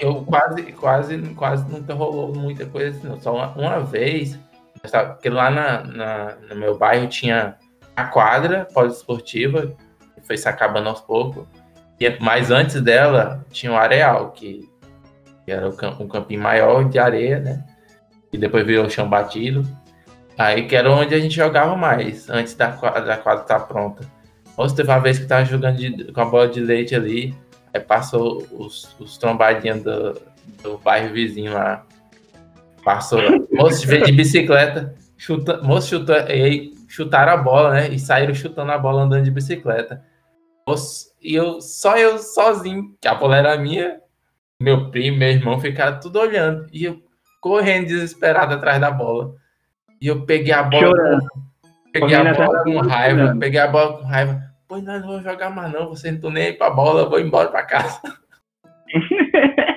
eu quase, quase, quase nunca rolou muita coisa assim, não. Só uma, uma vez, sabe, porque lá na, na- no meu bairro tinha a quadra poliesportiva, que foi se acabando aos poucos. E, mas antes dela tinha o areal, que, que era um campinho maior de areia, né? E depois virou chão batido. Aí que era onde a gente jogava mais, antes da quadra, da quadra estar pronta. Ou teve uma vez que tava jogando de- com a bola de leite ali, Aí passou os, os trombadinhos do, do bairro vizinho lá. Passou. [LAUGHS] Moço veio de bicicleta. Chuta, moço chutou, e aí chutaram a bola, né? E saíram chutando a bola andando de bicicleta. Moço, e eu, só eu sozinho, que a bola era minha. Meu primo, meu irmão ficaram tudo olhando. E eu correndo desesperado atrás da bola. E eu peguei a bola. Chorando. Peguei a bola da com raiva. chorando. Peguei a bola com raiva. Pô, não, não vou jogar mais não. Você não tô nem aí pra bola. Eu vou embora pra casa. [LAUGHS]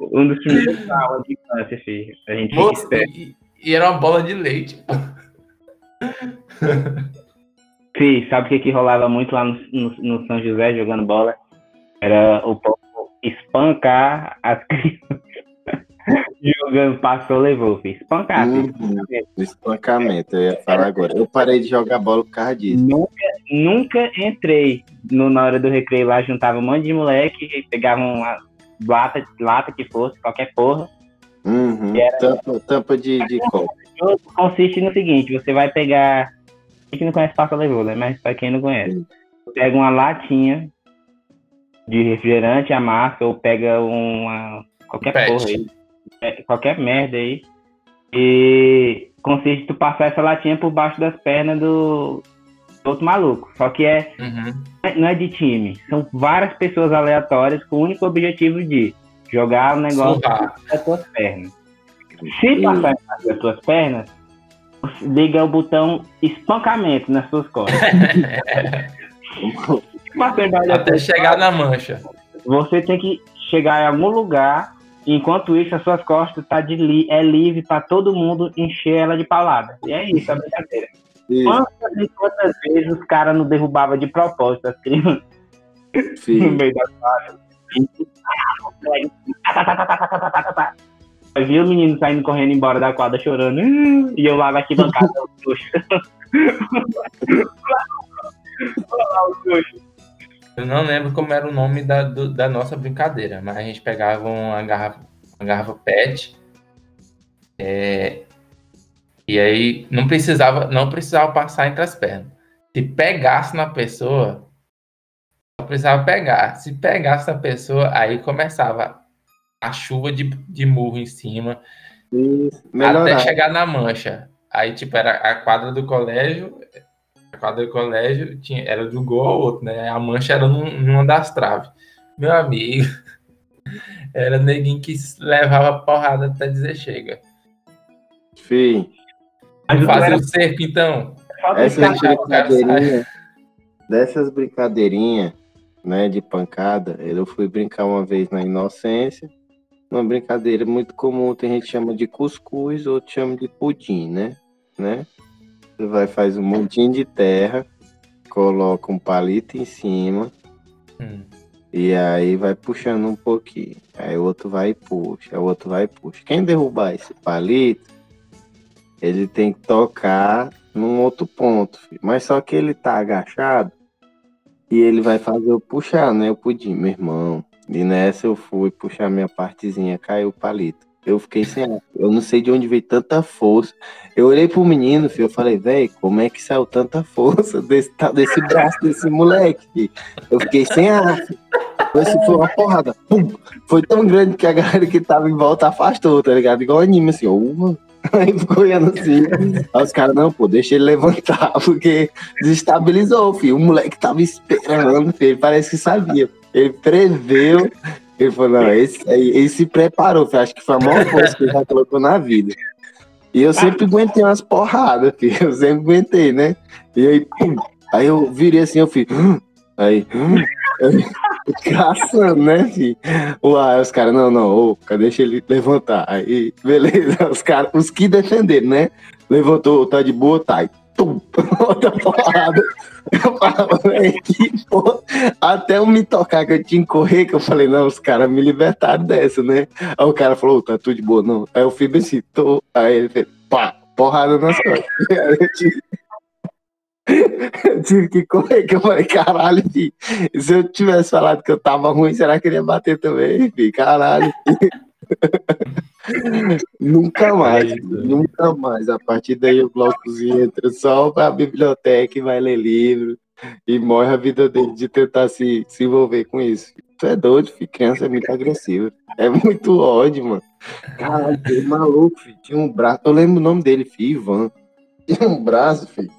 Um dos primeiros de infância, filho. A gente Moço, e, e era uma bola de leite. Sim, sabe o que, que rolava muito lá no, no- no São José jogando bola? Era o povo espancar as crianças [LAUGHS] jogando passou, levou, filho. Espancar, filho. Uhum. Espancamento, eu ia falar agora. Eu parei de jogar bola por causa disso. Nunca, nunca entrei no, na hora do recreio lá, juntava um monte de moleque, e pegava uma lata, lata que fosse, qualquer porra. Uhum. Era- Tampa, tampa de, de copo. Consiste no seguinte, você vai pegar. Quem que não conhece passa levou, né? Mas pra quem não conhece. Pega uma latinha de refrigerante, amassa, ou pega uma. qualquer Pet. porra aí. é, qualquer merda aí. E consiste tu passar essa latinha por baixo das pernas do, do outro maluco. Só que é Uhum. não é de time. São várias pessoas aleatórias com o único objetivo de jogar o negócio Surrar. das tuas pernas. Se passar embaixo das tuas pernas, liga o botão espancamento nas suas costas. [LAUGHS] [LAUGHS] Até chegar na mancha. Você tem que chegar em algum lugar, enquanto isso as suas costas tá de li é livre para todo mundo encher ela de palavra. E é isso, a brincadeira. Isso, Quantas e quantas vezes os caras não derrubavam de propósito as crianças [LAUGHS] no filho. meio da sala? Eu vi o menino saindo correndo embora da quadra chorando. E eu lá na arquibancada, o trouxa. Olha [LAUGHS] lá o trouxa. Eu não lembro como era o nome da, do- da nossa brincadeira, mas a gente pegava uma garrafa, uma garrafa PET. é, e aí não precisava, não precisava passar entre as pernas. Se pegasse na pessoa, só precisava pegar. Se pegasse na pessoa, aí começava a chuva de, de murro em cima, Isso. até chegar na mancha. Aí, tipo, era a quadra do colégio, a quadra do colégio tinha, era do gol ao outro, né? A mancha era num- numa das traves. Meu amigo, [LAUGHS] era neguinho que levava porrada até dizer chega. O Fazer o cerco, então. essas brincadeirinhas, dessas brincadeirinhas, né, de pancada, eu fui brincar uma vez na inocência, uma brincadeira muito comum, tem gente que chama de cuscuz, outro chama de pudim, né? né? Você vai faz um montinho de terra, coloca um palito em cima Hum. e aí vai puxando um pouquinho. Aí o outro vai e puxa, o outro vai e puxa. Quem derrubar esse palito, ele tem que tocar num outro ponto, filho. mas só que ele tá agachado e ele vai fazer eu puxar, né? O pudim, meu irmão. E nessa eu fui puxar minha partezinha, caiu o palito. Eu fiquei sem ar. Eu não sei de onde veio tanta força. Eu olhei pro menino, filho, eu falei, velho, como é que saiu tanta força [LAUGHS] desse, desse braço desse moleque? filho? Eu fiquei sem ar. filho. Esse foi uma porrada. Pum! Foi tão grande que a galera que tava em volta afastou, tá ligado? Igual anime, assim, ó. [LAUGHS] Aí ficou olhando assim. Aí os caras, não, pô, deixa ele levantar, [LAUGHS] porque desestabilizou, filho. O moleque tava esperando, filho. Ele parece que sabia. Ele preveu. Ele falou, não, esse, ele se preparou, filho. Acho que foi a maior força que ele já colocou na vida. E eu sempre aguentei umas porradas, filho. Eu sempre aguentei, né? E aí, pum. Aí eu virei assim, eu fiz. "Hum?" Aí, "Hum?" caçando, né, filho? Uai, os caras, não, não, ô, cara, deixa ele levantar. Aí, beleza, [LAUGHS] os caras, os que defenderam, né? Levantou, tá de boa, tá. Outra porrada. Eu falava, "Véi, que porra. Até eu me tocar que eu tinha que correr, que eu falei, não, os caras me libertaram dessa, né? Aí o cara falou, tá tudo de boa, não. Aí eu fui bem assim, tô. Aí ele fez, pá, porrada nas costas. Eu tive, eu tive que correr, que eu falei, caralho, filho. Se eu tivesse falado que eu tava ruim, será que ele ia bater também, filho? Caralho. Nunca mais, Eita. nunca mais. A partir daí o blocozinho entra só pra biblioteca e vai ler livro. E morre a vida dele de tentar se, se envolver com isso. Tu é doido, filho. Criança é muito agressiva. É muito ódio, mano. Caralho, que maluco, filho. Tinha um braço. Eu lembro o nome dele, filho, Ivan. Tinha um braço, filho.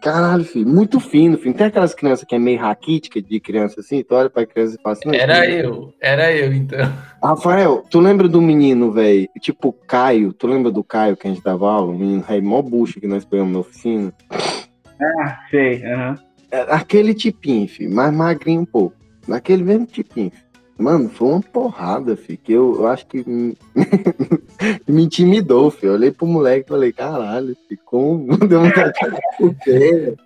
Caralho, filho, muito fino, filho. Tem aquelas crianças que é meio raquítica de criança assim, tu olha pra criança e fala assim. "Não, Era filho." eu, era eu, então. [LAUGHS] Rafael, tu lembra do menino, velho? Tipo, Caio, tu lembra do Caio que a gente dava aula? O menino rei mó bucha que nós pegamos na oficina. Ah, sei. aham. É Aquele tipinho, filho, mais magrinho um pouco. Naquele mesmo tipinho. filho. Mano, foi uma porrada, filho, que eu, eu acho que me, [LAUGHS] me intimidou, filho. Eu olhei pro moleque e falei, caralho, filho, como [LAUGHS] deu vontade de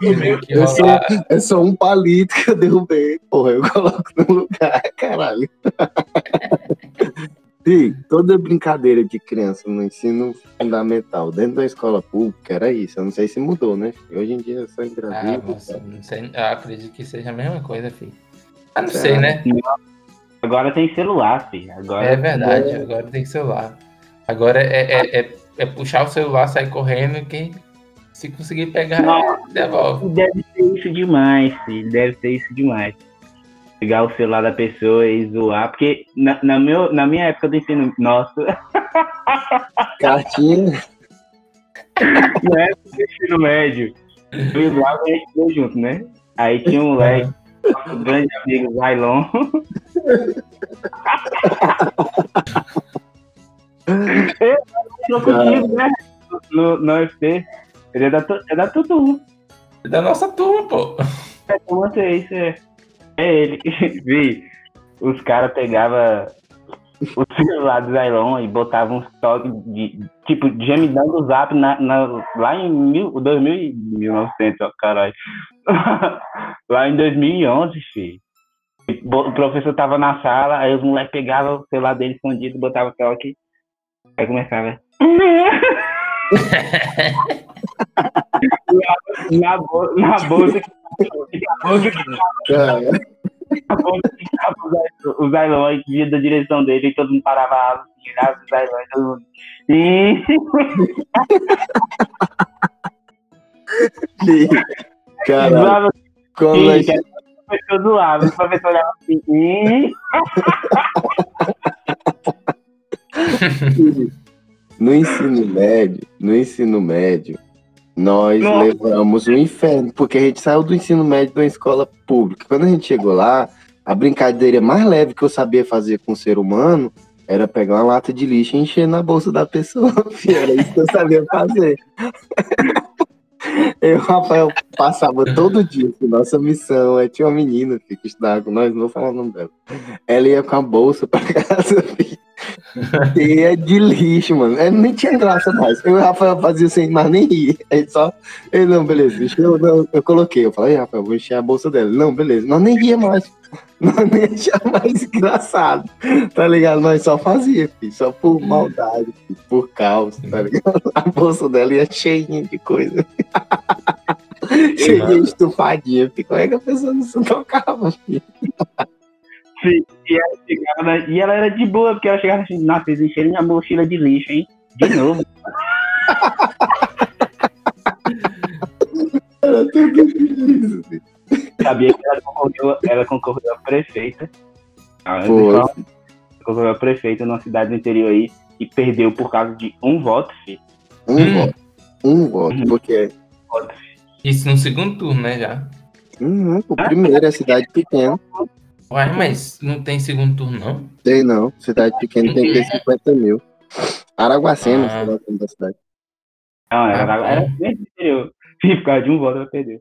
Teve que Eu sou-. É só um palito que eu derrubei. Porra, eu [LAUGHS] coloco no lugar, caralho. Sim, toda brincadeira de criança no ensino fundamental, dentro da escola pública, era isso. Eu não sei se mudou, né? Hoje em dia é só Ah, engravida. não sei, eu acredito que seja a mesma coisa, filho. Ah, não Será? sei, né? Agora tem celular, filho. Agora É verdade, agora tem celular. Agora é, é, é, é puxar o celular, sair correndo e quem se conseguir pegar, Nossa. devolve. Deve ser isso demais, filho. Deve ser isso demais. Pegar o celular da pessoa e zoar. Porque na, na, meu, na minha época do ensino, nossa, [LAUGHS] Cartinha. na época do ensino médio, eu e o Glauco, a gente junto, né? Aí tinha um moleque, nosso grande amigo Zailon. Eu não contigo, né? no, no UFC. Ele é da, tu- é da Tutu. Da nossa turma, pô. É como você, isso é. É ele. [LAUGHS] Vi, os caras pegavam o celular do Zylon e botavam uns toques de. Tipo, gemidão do zap na, na- lá em mil, 2000, e- 1900, ó, caralho. [LAUGHS] lá em 2011, filho. Bo- O professor tava na sala, aí os moleques pegavam o celular dele escondido, botavam toque. Aí começava. [LAUGHS] na, bo- na bolsa que na bolsa que A que o Zylon- que vinha da direção dele e todo mundo parava a asa assim, olhava o Zylon e todo mundo. Ih, cara, zoava quando assim, nós que aí o professor zoava, o professor olhava assim, ih. [LAUGHS] No ensino médio, no ensino médio, nós Nossa. levamos o inferno, porque a gente saiu do ensino médio de uma escola pública. Quando a gente chegou lá, a brincadeira mais leve que eu sabia fazer com o ser humano era pegar uma lata de lixo e encher na bolsa da pessoa. [LAUGHS] Era isso que eu sabia fazer. [LAUGHS] Eu, Rafael, passava todo dia. assim, Nossa missão. Aí tinha uma menina que estudava com nós, não vou falar o nome dela. Ela ia com a bolsa pra casa, [LAUGHS] filho. Cheia de lixo, mano. É, nem tinha graça mais. Eu e o Rafael fazia sem mais nem rir. Aí só. Ele, não, beleza, eu, não, eu coloquei. Eu falei, Rafael, vou encher a bolsa dela. Não, beleza. Nós nem ria mais. [LAUGHS] Nós nem achava mais engraçado. Tá ligado? Nós só fazia, filho. Só por maldade, filho, por caos, tá ligado? A bolsa dela ia cheinha de coisa. [LAUGHS] Cheia estufadinha. filho. Como é que a pessoa não se tocava, filho? Sim, e ela, chegava e ela era de boa, porque ela chegava assim, nossa, vocês encheram minha mochila de lixo, hein? De novo. Era tudo isso, filho. Sabia que ela concorreu, ela concorreu a prefeita. Ah, ela Concorreu a prefeita numa cidade do interior aí e perdeu por causa de um voto, filho. Um Hum. voto. Um voto. Uhum. Porque. Isso no segundo turno, né, já. Uhum, o primeiro é cidade pequena. Uai, mas não tem segundo turno, não? Tem não. Cidade pequena tem que ter 50 mil. Araguacema, Ah. sei lá o nome da cidade. Não, era, Ah, era do interior. E [LAUGHS] por causa de um voto ela perdeu.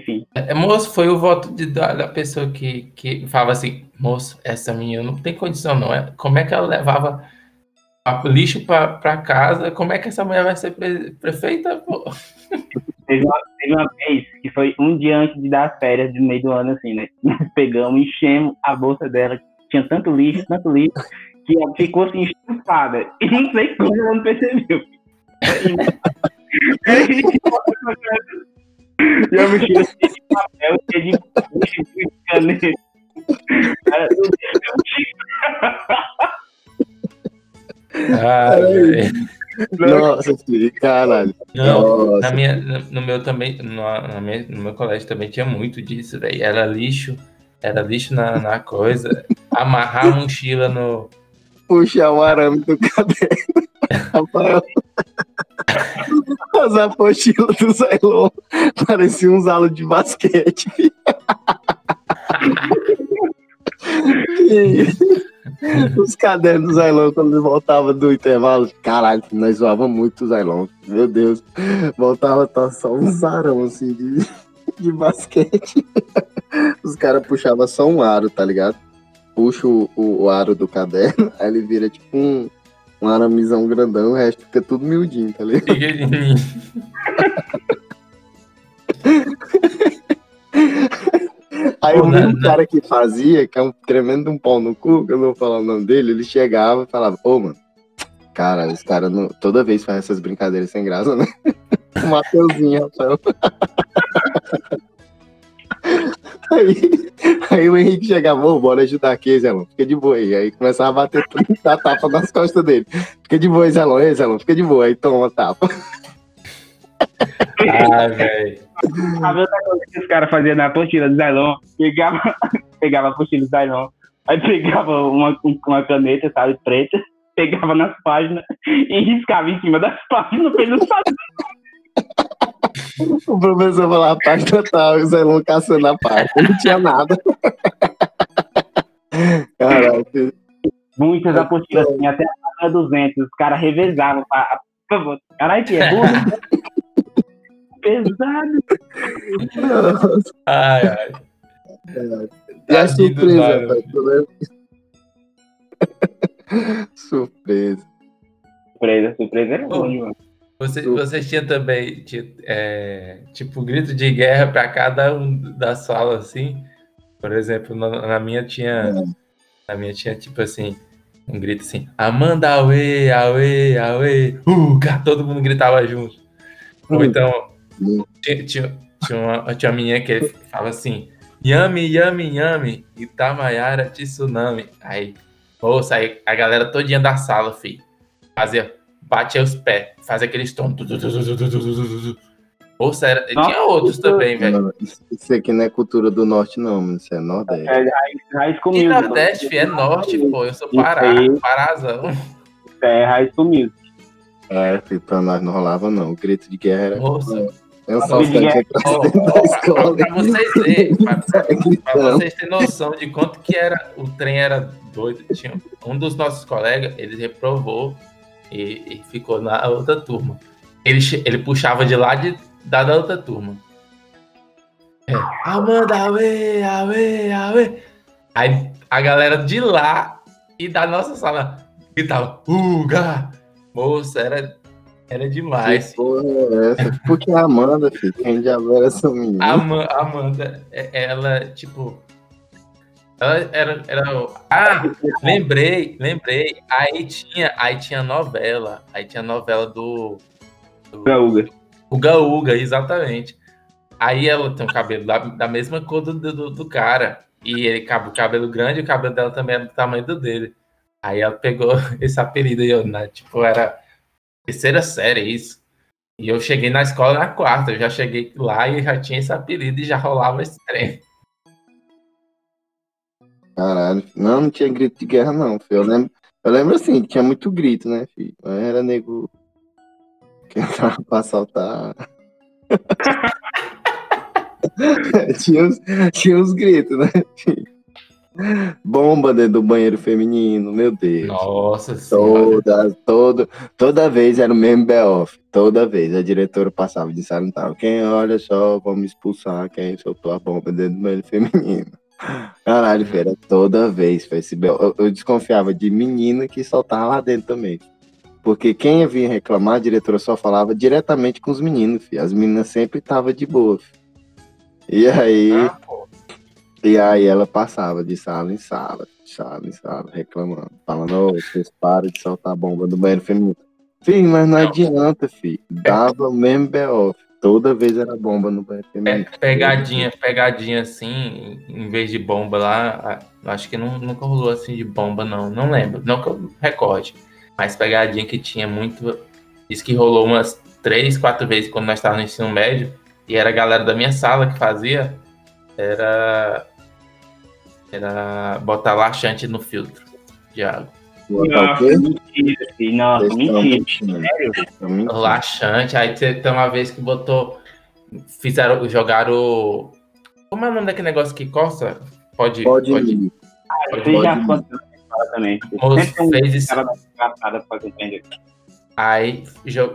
Enfim. É, moço, foi o voto de- da, da pessoa que, que falava assim, moço, essa menina não tem condição não. É, como é que ela levava a- lixo pra, pra casa? Como é que essa mulher vai ser pre- prefeita? pô? [LAUGHS] Teve uma, teve uma vez que foi um dia antes de dar as férias do meio do ano, assim, né? Nós [LAUGHS] pegamos, enchemos a bolsa dela, tinha tanto lixo, tanto lixo, que ela ficou assim, estufada. E não sei como ela não percebeu. E a mochila cheia de papel, cheia de lixo, de caneta. Tudo Ah, velho. Nossa, filho, caralho. Não, Nossa. na minha, no meu também, no, na minha- no meu colégio também tinha muito disso, velho. Era lixo, era lixo na, na coisa. [LAUGHS] Amarrar a mochila no. Puxar o arame do caderno. Rafael. [LAUGHS] As apostilas do Zailon pareciam uns alos de basquete. [LAUGHS] [LAUGHS] Os cadernos do Zailon, quando voltava do intervalo, caralho, nós zoávamos muito o Zailon. Meu Deus. Voltava tá só um zarão assim de, [LAUGHS] de basquete. [LAUGHS] Os caras puxavam só um aro, tá ligado? Puxa o, o, o aro do caderno, aí ele vira tipo um, um aramizão grandão, o resto fica tudo miudinho, tá ligado? Aí o né, mesmo né? cara que fazia, que é um tremendo um pau no cu, que eu não vou falar o nome dele, ele chegava e falava, ô, mano, cara, esse cara não, toda vez faz essas brincadeiras sem graça, né? [LAUGHS] O Mateuzinho, Rafael. [LAUGHS] Aí, aí o Henrique chegava, ô, bora ajudar aqui, Zelão, fica de boa aí. Aí começava a bater a tapa nas costas dele. Fica de boa aí, Zelão, Zelão, fica de boa. Aí toma a tapa. Ah, velho. A coisa que os caras faziam na apostila do Zylon, pegava, [LAUGHS] pegava a apostila do Zylon, aí pegava uma, uma caneta, sabe, preta, pegava nas páginas e riscava em cima das páginas pra ele não saber. O professor falava, página tal, e o Zelão caçando a página. Não tinha nada. Caralho. Muitas apostilas, tinha até a página 200, os caras revezavam pra, Caralho, que é burro. Pesado. Ai, ai. E a Tadinho do surpresa, lembra? [LAUGHS] surpresa. Surpresa, surpresa era Ô. bom, mano. Você, vocês tinham também, é, tipo, grito de guerra para cada um da sala, assim? Por exemplo, na, na minha tinha. Na minha tinha, tipo assim, um grito assim, Amanda Aue, Aue, Aue, Uga! Todo mundo gritava junto. Ou então, Hum. Tinha, tinha, tinha, uma, tinha uma menina que falava assim: Yami, Yami, Yami, Itamayara Tsunami. Aí, moça, aí a galera todinha da sala, filho, fazia, bate os pés, faz aquele tom. Moça, era, Nossa, tinha outros cultura, também, velho. Isso aqui não é cultura do norte, não, mano. Isso é nordeste. É, raiz, raiz comigo. E nordeste, não. filho, é norte, pô. Eu sou Pará, Parazão. Isso é raiz comigo. É, filho, pra nós não rolava, não. O grito de guerra era. Moça. É guerra. atrás ó, dentro da escola. pra vocês verem, pra, vocês terem noção de quanto que era, o trem era doido. Tinha um dos nossos colegas, ele reprovou e, e ficou na outra turma. Ele, ele puxava de lá de, da, da outra turma. É, Amanda, aue, aue, aue. Aí a galera de lá e da nossa sala gritava, Uga! Moça, era, era demais. Que porra é essa? Porque a Amanda, filho, quem diabo era essa menina? A Ama- a Amanda, é- ela, tipo. Ela era. era ah, lembrei, lembrei. Aí tinha, aí tinha novela. Aí tinha novela do. do Gaúga. Uga Uga, exatamente. Aí ela tem o cabelo da, da mesma cor do, do, do cara. E ele cabe o cabelo grande e o cabelo dela também era do tamanho do dele. Aí ela pegou [LAUGHS] esse apelido aí, né? Tipo, era terceira série isso. E eu cheguei na escola na quarta. Eu já cheguei lá e já tinha esse apelido e já rolava esse trem. Caralho. Não, não tinha grito de guerra, não, filho. Eu lembro, eu lembro assim, tinha muito grito, né, filho? Mas era nego que entrava pra assaltar. [LAUGHS] [LAUGHS] tinha, uns, tinha uns gritos, né, filho? Bomba dentro do banheiro feminino, meu Deus. Nossa senhora. Toda, todo, toda vez era o mesmo B.O.F. Toda vez a diretora passava de sala tal. Quem olha só, vamos expulsar quem soltou a bomba dentro do banheiro feminino. [LAUGHS] Caralho, filho, era toda vez. Foi esse B.O. eu, eu desconfiava de menina que soltava lá dentro também. Porque quem vinha reclamar, a diretora só falava diretamente com os meninos, filho. As meninas sempre estavam de boa. filho. E aí. Ah. E aí ela passava de sala em sala, de sala em sala, reclamando, falando, ô, vocês param de soltar a bomba do banheiro feminino. Filho, mas não, Não. adianta, filho. Dava o mesmo B.O. Toda vez era bomba no banheiro feminino. Pe- pegadinha, pegadinha assim, em vez de bomba lá, acho que não, nunca rolou assim de bomba, não. Não lembro, não que eu recorde. Mas pegadinha que tinha muito. Isso que rolou umas três, quatro vezes quando nós estávamos no ensino médio, e era a galera da minha sala que fazia, era. Era botar laxante no filtro de água. Botar o Nossa, quê? mentira, filho. Nossa, Vocês estão mentira. mentindo. Sério? Vocês estão mentindo. Laxante, aí te- tem uma vez que botou. Fizeram, jogaram. Como é o nome daquele negócio que coça? Pode. Pode, pode já Pode. escola também. Moço, fez isso. Aí,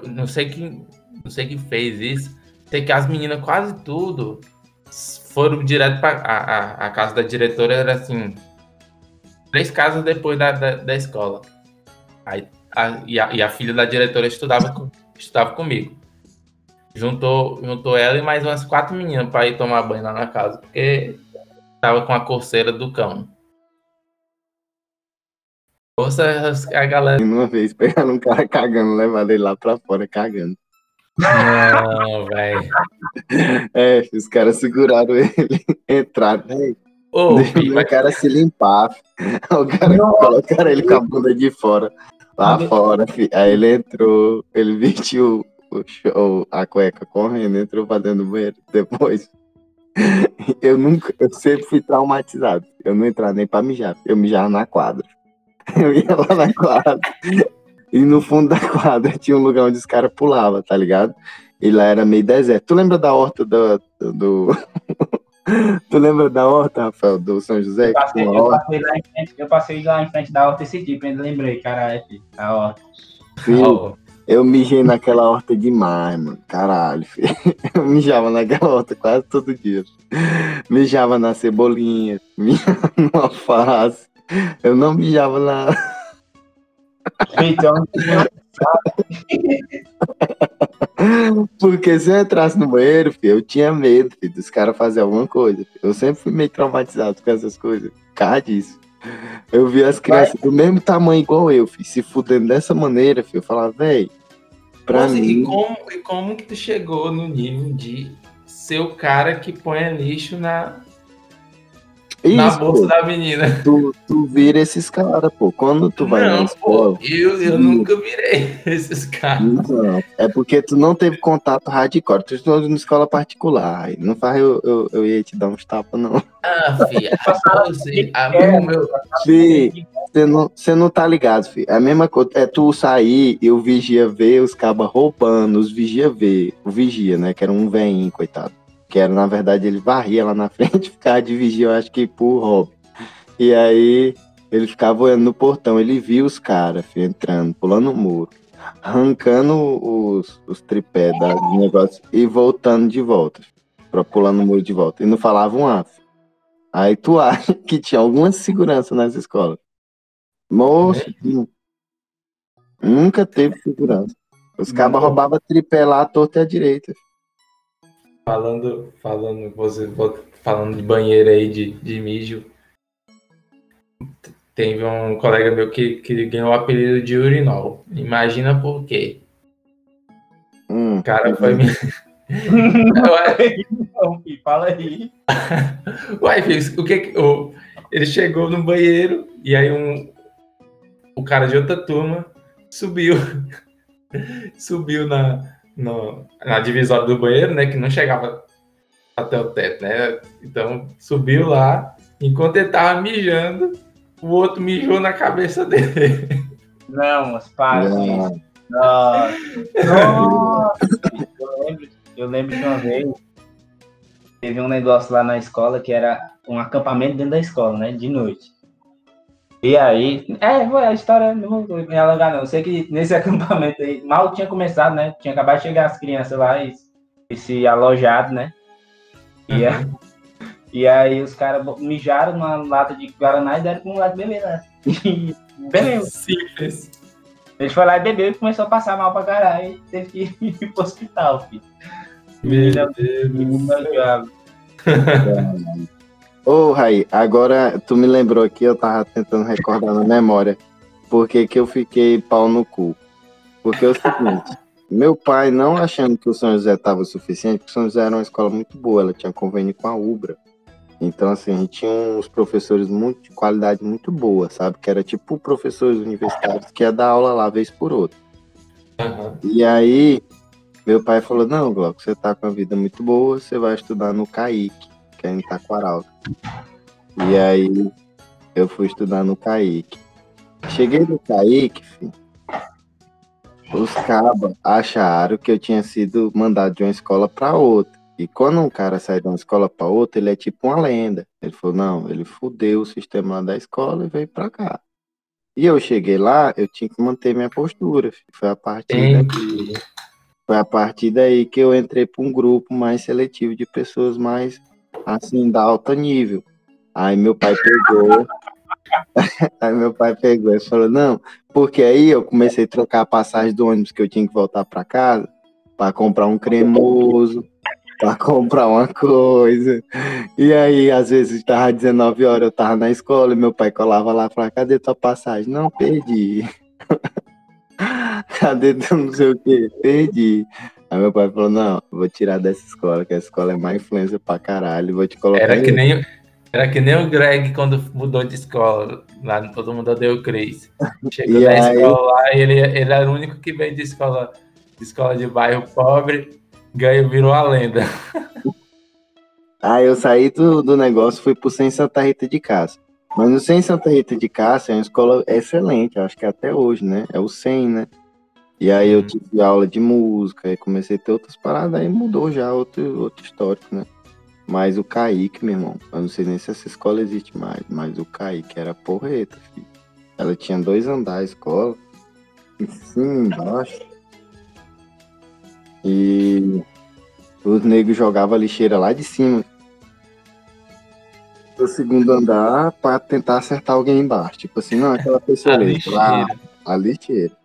não sei quem, não sei quem fez isso. Sei que as meninas quase tudo foram direto para a, a, casa da diretora era assim três casas depois da, da, da escola. Aí a, e, a, e a filha da diretora estudava estudava comigo. Juntou juntou ela e mais umas quatro meninas para ir tomar banho lá na casa porque tava com a coceira do cão. Força a galera Uma vez pegaram um cara cagando, levaram ele lá pra fora cagando. Não, velho. É, os caras seguraram ele, [LAUGHS] entraram. Deixa filho, [LAUGHS] o cara se limpar. O cara colocaram ele com a bunda de fora. Lá fora, fi. Aí ele entrou, ele vestiu o show, a cueca correndo, entrou pra dentro do banheiro. Depois, [LAUGHS] eu nunca, eu sempre fui traumatizado. Eu não entrava nem pra mijar, eu mijava na quadra. Eu ia lá na quadra. E no fundo [LAUGHS] da quadra tinha um lugar onde os caras pulavam, tá ligado? E lá era meio deserto. Tu lembra da horta do. do... [LAUGHS] tu lembra da horta, Rafael, do São José? Eu passei, eu, passei lá em frente, eu passei lá em frente da horta esse tipo, ainda lembrei, caralho, filho. A horta. Filho, Eu mijei naquela horta demais, mano. Caralho, filho. [LAUGHS] Eu mijava naquela horta quase todo dia. Mijava na cebolinha, mijava no alface. Eu não mijava na. Então, [LAUGHS] Porque se eu entrasse no banheiro, filho, eu tinha medo filho, dos caras fazerem alguma coisa. filho. Eu sempre fui meio traumatizado com essas coisas. Causa disso. Eu vi as crianças do mesmo tamanho igual eu, filho, se fudendo dessa maneira, filho. Eu falava, pra Nossa, mim. e, como, e como que tu chegou no nível de ser o cara que põe lixo na, na Isso, bolsa pô, da menina? tu, tu vira esses caras, pô. Quando tu vai na não, escola. pô, eu, eu nunca virei [LAUGHS] esses caras. Não, é porque tu não teve contato hardcore. Tu estudou em escola particular. Não faz eu, eu, eu ia te dar uns tapas, não. Ah, filha, [LAUGHS] você, a, É. meu, Você não, você não tá ligado, filho. É a mesma coisa. É tu sair e o vigia ver os cabas roubando, os vigia ver. O vigia, né? Que era um veinho, coitado. Que era, na verdade, ele varria lá na [LAUGHS] frente ficava de vigia, eu acho que por hobby. E aí ele ficava olhando no portão. Ele viu os caras, entrando, pulando o muro, arrancando os, os tripés da- do negócio e voltando de volta. Pra pulando o muro de volta. E não falavam ah, filho. Aí tu [LAUGHS] acha que tinha alguma segurança nessa escola. Moço, nu- nunca teve segurança. Os cabas Não. roubavam tripé lá à torta e à direita. Falando, falando, você falando de banheiro aí, de, de mijo. Teve um colega meu que, que ganhou o apelido de urinol. Imagina por quê. Hum, O cara foi me. Ué, Não, filho, fala aí. [LAUGHS] Uai, filho, o que que. o- ele chegou no banheiro e aí um. O cara de outra turma subiu. [LAUGHS] subiu na, no- na divisória do banheiro, né? Que não chegava até o teto, né? Então subiu lá. Enquanto ele tava mijando, o outro mijou na cabeça dele. Não, mas para não. isso. Nossa. Nossa. [LAUGHS] Eu lembro, eu lembro de uma vez, teve um negócio lá na escola que era um acampamento dentro da escola, né? De noite. E aí, é, foi a história, não vou me alongar não. Eu sei que nesse [LAUGHS] acampamento aí, mal tinha começado, né? Tinha acabado de chegar as crianças lá e, e se alojado, né? E, a- e aí os caras mijaram numa lata de Guaraná e deram pro moleque beber, né? E bebeu. [LAUGHS] Simples. Ele foi lá e bebeu e começou a passar mal pra caralho e teve que [LAUGHS] ir pro hospital, filho. Meu Deus. Ô, Raí, agora tu me lembrou aqui, eu tava tentando recordar na memória, porque que eu fiquei pau no cu. Porque é o seguinte, [LAUGHS] meu pai, não achando que o São José tava suficiente, porque o São José era uma escola muito boa, ela tinha convênio com a Ubra. Então, assim, a gente tinha uns professores muito, de qualidade muito boa, sabe? Que era tipo professores universitários que ia dar aula lá vez por outra. Aham. E aí, meu pai falou: Não, Glauco, você tá com a vida muito boa, você vai estudar no Caíque, que é em Taquaralto. E aí, eu fui estudar no Caíque. Cheguei no filho, os cabas acharam que eu tinha sido mandado de uma escola para outra. E quando um cara sai de uma escola para outra, ele é tipo uma lenda. Ele falou: Não, ele fudeu o sistema lá da escola e veio para cá. E eu cheguei lá, eu tinha que manter minha postura. filho. Foi a partir daí. Entendi. Foi a partir daí que eu entrei para um grupo mais seletivo de pessoas mais assim da alta nível. Aí meu pai pegou, [LAUGHS] aí meu pai pegou e falou não, porque aí eu comecei a trocar a passagem do ônibus que eu tinha que voltar para casa para comprar um cremoso, para [LAUGHS] comprar uma coisa. E aí às vezes estava 19 horas eu tava na escola e meu pai colava lá e falava cadê tua passagem? Não perdi. [LAUGHS] Cadê tu não sei o que? Perdi. Aí meu pai falou, não, vou tirar dessa escola, que a escola é má influência pra caralho, vou te colocar Era que, outra." nem, era que nem o Greg quando mudou de escola. Lá todo mundo odeia o Cris. Chegou [LAUGHS] na aí? escola lá e ele, ele era o único que veio de escola de, escola de bairro pobre, ganhou, virou a lenda. [LAUGHS] Aí eu saí do, do negócio, fui pro Sem Santa Rita de Cássia. Mas no Sem Santa Rita de Cássia é uma escola excelente, acho que até hoje, né? É o 100, né? E aí eu Uhum. tive aula de música, aí comecei a ter outras paradas, aí mudou já outro, outro histórico, né? Mas o Kaique, meu irmão, eu não sei nem se essa escola existe mais, mas o Kaique era porreta, filho. Ela tinha dois andares a escola, em cima e embaixo. E os negros jogavam a lixeira lá de cima. Do segundo andar pra tentar acertar alguém embaixo. Tipo assim, não, aquela pessoa ali. Lá, a lixeira.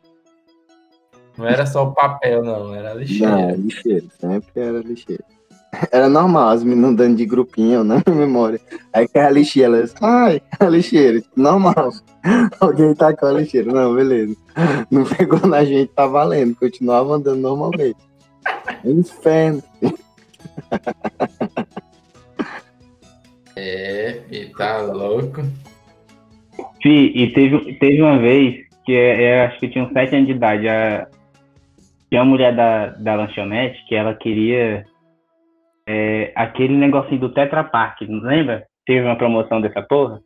Não era só o papel, não, era a Não, lixeira. lixeira. Sempre era lixeira. [LAUGHS] Era normal, as meninas andando de grupinho, [LAUGHS] na minha memória. Aí cai a lixeira, elas, ai, a lixeira, normal. [LAUGHS] Alguém tacou a lixeira. Não, beleza. Não pegou na gente, tá valendo. Continuava andando normalmente. Inferno. É, e tá louco. Fi, e teve, teve uma vez que é, eu acho que eu tinha uns sete anos de idade. A, tinha uma mulher da, da lanchonete que ela queria é, aquele negocinho do Tetra Pak, não lembra? Teve uma promoção dessa porra.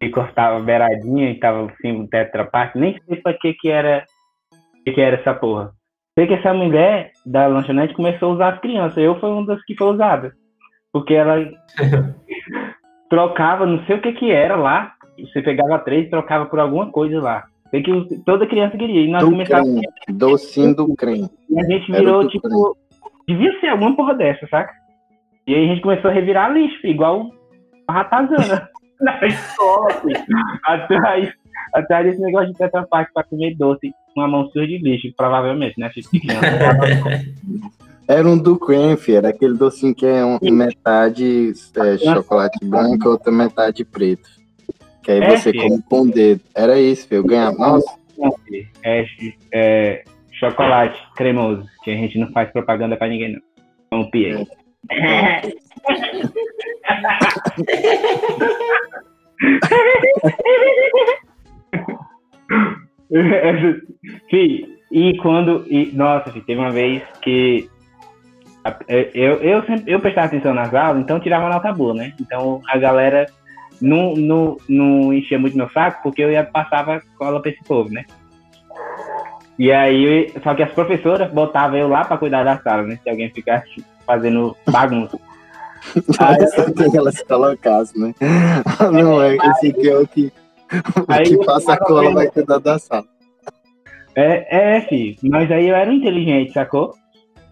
E cortava beiradinha e tava assim, o Tetra Pak. Nem sei pra que que era, que que era essa porra. Sei que essa mulher da lanchonete começou a usar as crianças. Eu fui uma das que foi usada. Porque ela [LAUGHS] trocava, não sei o que que era lá. Você pegava três e trocava por alguma coisa lá. Sei que toda criança queria. E nós Do começávamos. creme. Docinho do creme. E a gente virou, tipo. Devia ser alguma porra dessa, saca? E aí a gente começou a revirar lixo, igual a ratazana. [LAUGHS] na escola, assim. Atrás, atrás desse negócio de Tetra Pak pra comer doce com uma mão suja de lixo, provavelmente, né? Filho. Era um do creme, filho. Era aquele docinho que é um, metade é, chocolate branco e outra metade preto. Que aí você come com o dedo. Era isso, filho. Eu ganhava. Nossa, é, é chocolate cremoso, que a gente não faz propaganda pra ninguém, não. Como Pierre. Fih, e quando. E, nossa, filho, teve uma vez que. Eu, eu, sempre, eu prestava atenção nas aulas, então tirava nota boa, né? Então a galera não, não, não enchia muito meu saco, porque eu ia passava cola pra esse povo, né? E aí, só que as professoras botavam eu lá pra cuidar da sala, né? Se alguém ficasse fazendo bagunça. [LAUGHS] Aí só que elas colocassem, né? [LAUGHS] Não, é esse aqui é o que, o Aí que eu passa a cola vai cuidar da sala. É, é, filho. Mas aí eu era inteligente, sacou?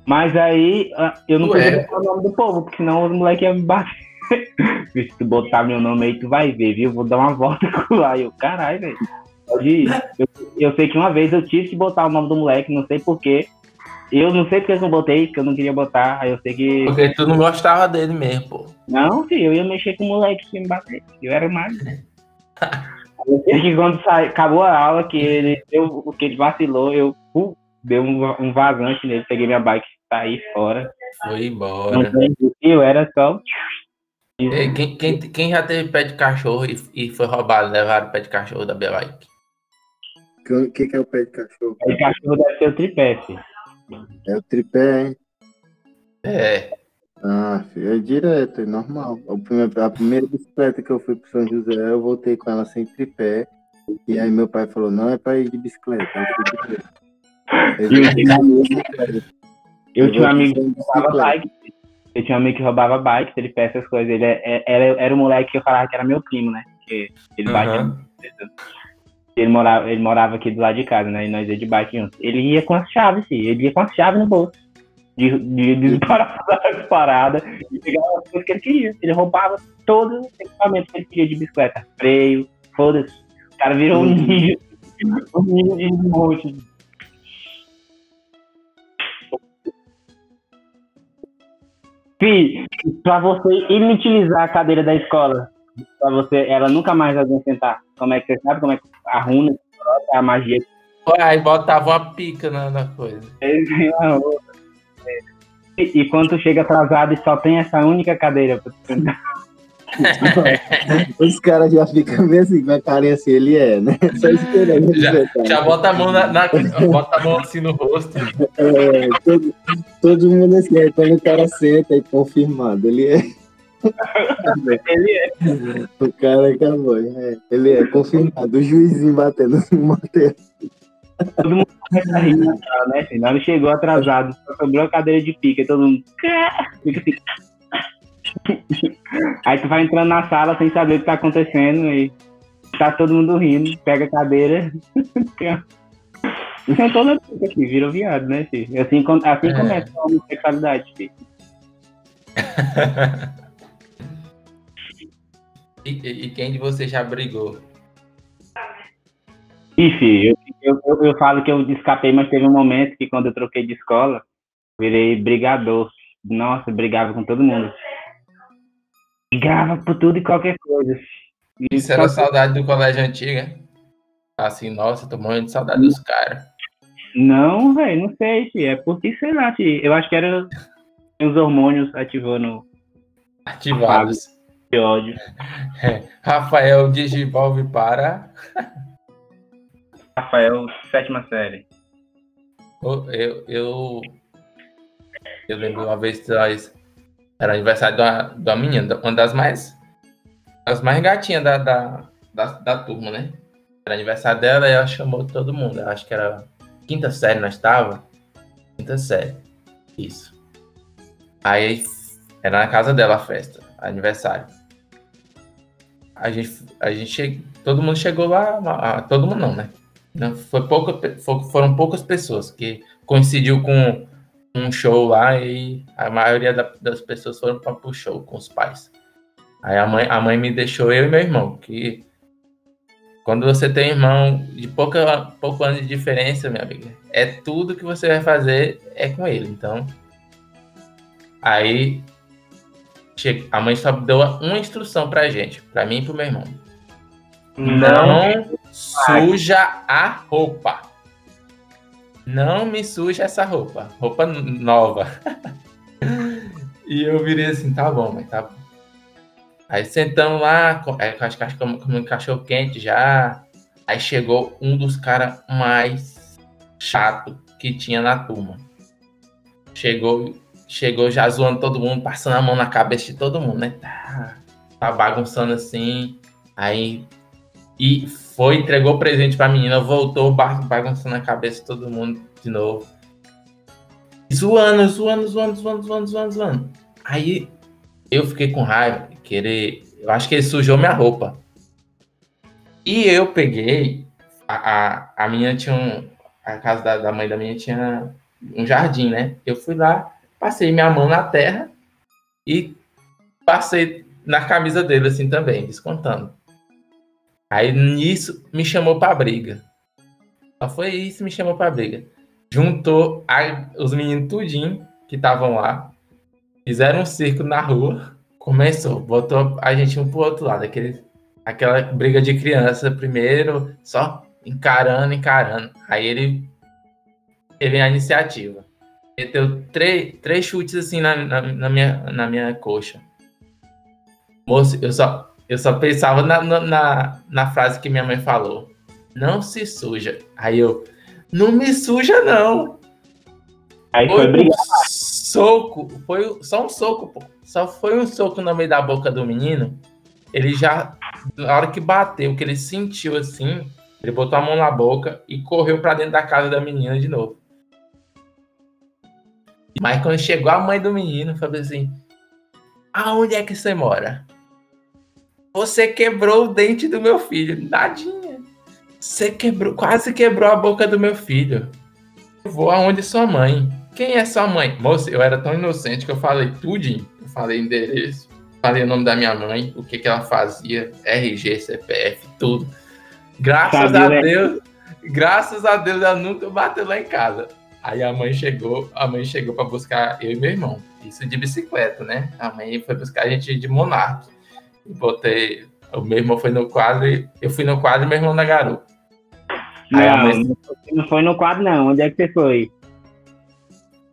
Mas aí ah, eu não podia botar o nome do povo, porque senão os moleques iam me bater. [LAUGHS] Se tu botar meu nome aí, tu vai ver, viu? Vou dar uma volta [LAUGHS] com lá. E eu, caralho, velho. Eu, eu sei que uma vez eu tive que botar o nome do moleque, não sei porquê. Eu não sei porque eu não botei, porque eu não queria botar. Aí eu sei que. Porque tu não gostava dele mesmo, pô. Não, filho, eu ia mexer com o moleque que me bater. Eu era mais. [LAUGHS] Eu sei que quando sai, acabou a aula, que ele, deu, que ele vacilou, eu uh, dei um, um vazante nele, peguei minha bike e saí fora. Foi Não embora. tem eu era só. Quem, quem, quem já teve pé de cachorro e, e foi roubado, levaram o pé de cachorro da Bike? O que, que é o pé de cachorro? O cachorro deve ser o tripé, filho. É o tripé, hein? É, Ah, filho, é direto, é normal. Primeiro- a primeira bicicleta que eu fui pro São José, eu voltei com ela sem tripé. E aí meu pai falou, não é pra ir de bicicleta. Eu fui de bicicleta. [LAUGHS] Eu E fui de bicicleta. Eu tinha um amigo que bicicleta. bike. Eu tinha um amigo que roubava bike, tripé, essas coisas. Ele é- é- era, era o moleque que eu falava que era meu primo, né? Que ele batia Aham. Ele morava, ele morava aqui do lado de casa, né? E nós ia de bike juntos. Ele ia com as chaves, sim. Ele ia com as chaves no bolso. De, de, de [LAUGHS] as paradas e pegava as coisas que ele queria. Ele roubava todos os equipamentos que ele queria de bicicleta. Freio, foda-se. O cara virou um Uhum. ninja. Um ninja de monte. Fih, pra você inutilizar a cadeira da escola, pra você, ela nunca mais vir sentar. Como é que você sabe como é que a runa, a magia aí botava uma pica na, na coisa. E, [LAUGHS] e quando tu chega atrasado e só tem essa única cadeira pra sentar. [LAUGHS] Os caras já ficam meio assim, com a carinha assim, ele é, né? Só esperando Já, já bota a mão na, na- bota a mão assim no rosto. É, todo, todo mundo assim, aí quando o cara senta e confirmado, ele é. Ele é. O cara acabou, é, ele é confirmado, o juizinho batendo no motel. Todo mundo começa a rir na sala, né? Ele chegou atrasado, só sobrou a cadeira de pica, todo mundo. Fica assim. Aí tu vai entrando na sala sem saber o que tá acontecendo e tá todo mundo rindo, pega a cadeira. [LAUGHS] É toda aqui, virou viado, né, filho? Assim, assim É. começa a homossexualidade, filho. [LAUGHS] E, e- quem de vocês já brigou? Ih, filho, eu, eu, eu falo que eu escapei, mas teve um momento que quando eu troquei de escola, virei brigador. Nossa, brigava com todo mundo. Brigava por tudo e qualquer coisa. E Isso era saudade do colégio antigo, hein? Assim, nossa, tô morrendo de saudade dos caras. Não, velho, não sei, filho. É porque, sei lá, filho. Eu acho que era os hormônios ativando Ativados. esse ódio. Rafael Digivolve para. Rafael, sétima série. Eu, eu, eu, eu lembro uma vez que nós. Era aniversário de uma menina, uma das mais. As mais gatinhas da, da, da, da turma, né? Era aniversário dela e ela chamou todo mundo. Eu acho que era quinta série nós estava. Quinta série. Isso. Aí era na casa dela a festa, aniversário. A gente, a gente che... todo mundo chegou lá, todo mundo não, né? Não, foi pouca, foram poucas pessoas que coincidiu com um show lá e a maioria da- das pessoas foram para o show com os pais. Aí a mãe, a mãe me deixou eu e meu irmão, que quando você tem irmão de pouca, pouco ano de diferença, minha amiga, é tudo que você vai fazer é com ele. Então, aí a mãe só deu uma instrução pra gente, pra mim e pro meu irmão. Não suja a roupa. Não me suja essa roupa. Roupa nova. [LAUGHS] e eu virei assim, tá bom, mas tá bom. Aí sentamos lá, é, acho que que como um cachorro quente já. Aí chegou um dos caras mais chato que tinha na turma. Chegou, chegou já zoando todo mundo, passando a mão na cabeça de todo mundo, né? Tá, tá bagunçando assim. Aí e foi, entregou presente pra menina, voltou ba- bagunçando a cabeça de todo mundo de novo. Zoando, zoando, zoando, zoando, zoando, zoando, zoando. Aí eu fiquei com raiva, querer. Eu acho que ele sujou minha roupa. E eu peguei. A, a, a tinha um. A casa da, da mãe da minha tinha um jardim, né? Eu fui lá, passei minha mão na terra e passei na camisa dele assim também, descontando. Aí nisso me chamou pra briga. Só foi isso me chamou pra briga. Juntou a- os meninos tudinho que estavam lá, fizeram um círculo na rua, começou, botou a gente um pro outro lado, aquele, aquela briga de criança primeiro, só encarando, encarando. Aí ele teve a iniciativa. Meteu três, três chutes assim na, na, na minha, na minha coxa. Moço, eu só, eu só pensava na, na, na, frase que minha mãe falou. Não se suja. Aí eu, não me suja não. Aí foi Foi um brigar. soco, foi só um soco, pô. Só foi um soco no meio da boca do menino. Ele já, na hora que bateu, que ele sentiu assim, ele botou a mão na boca e correu pra dentro da casa da menina de novo. Mas quando chegou a mãe do menino, falou assim: Aonde é que você mora? Você quebrou o dente do meu filho. Nadinha. Você quebrou, quase quebrou a boca do meu filho. Eu vou aonde sua mãe. Quem é sua mãe? Moça, eu era tão inocente que eu falei tudinho. Eu falei endereço, falei o nome da minha mãe, o que, que ela fazia, RG, CPF, tudo. Graças a né? Deus, graças a Deus ela nunca bateu lá em casa. Aí a mãe chegou, a mãe chegou para buscar eu e meu irmão. Isso de bicicleta, né? A mãe foi buscar a gente de Monark. Botei, o meu irmão foi no quadro, e- eu fui no quadro e meu irmão na garupa. Não, mãe- não foi- não foi no quadro, não. Onde é que você foi?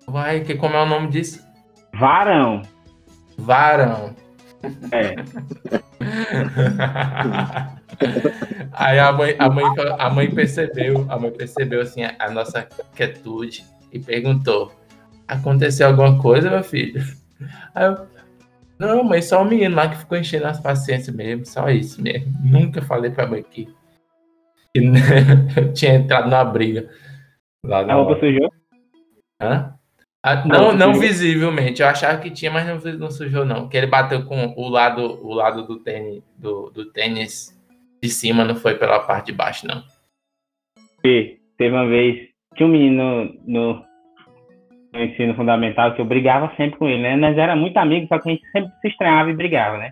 Vai, que como é o nome disso? Varão. Varão. É. [LAUGHS] Aí a mãe, a, mãe, a mãe percebeu, a mãe percebeu assim a, a nossa quietude e perguntou: aconteceu alguma coisa, meu filho? Aí eu, não, mãe, só o menino lá que ficou enchendo as paciências mesmo, só isso mesmo. Nunca falei pra mãe que, que [LAUGHS] eu tinha entrado numa briga. Lá A na roupa sujou? Hã? Ah, não, Não, visivelmente. Eu achava que tinha, mas não, não sujou, não. Que ele bateu com o lado, o lado do tênis, do, do tênis de cima, não foi pela parte de baixo, não. Fê, Teve uma vez tinha um menino no, no ensino fundamental que eu brigava sempre com ele, né? Nós era muito amigos, só que a gente sempre se estranhava e brigava, né?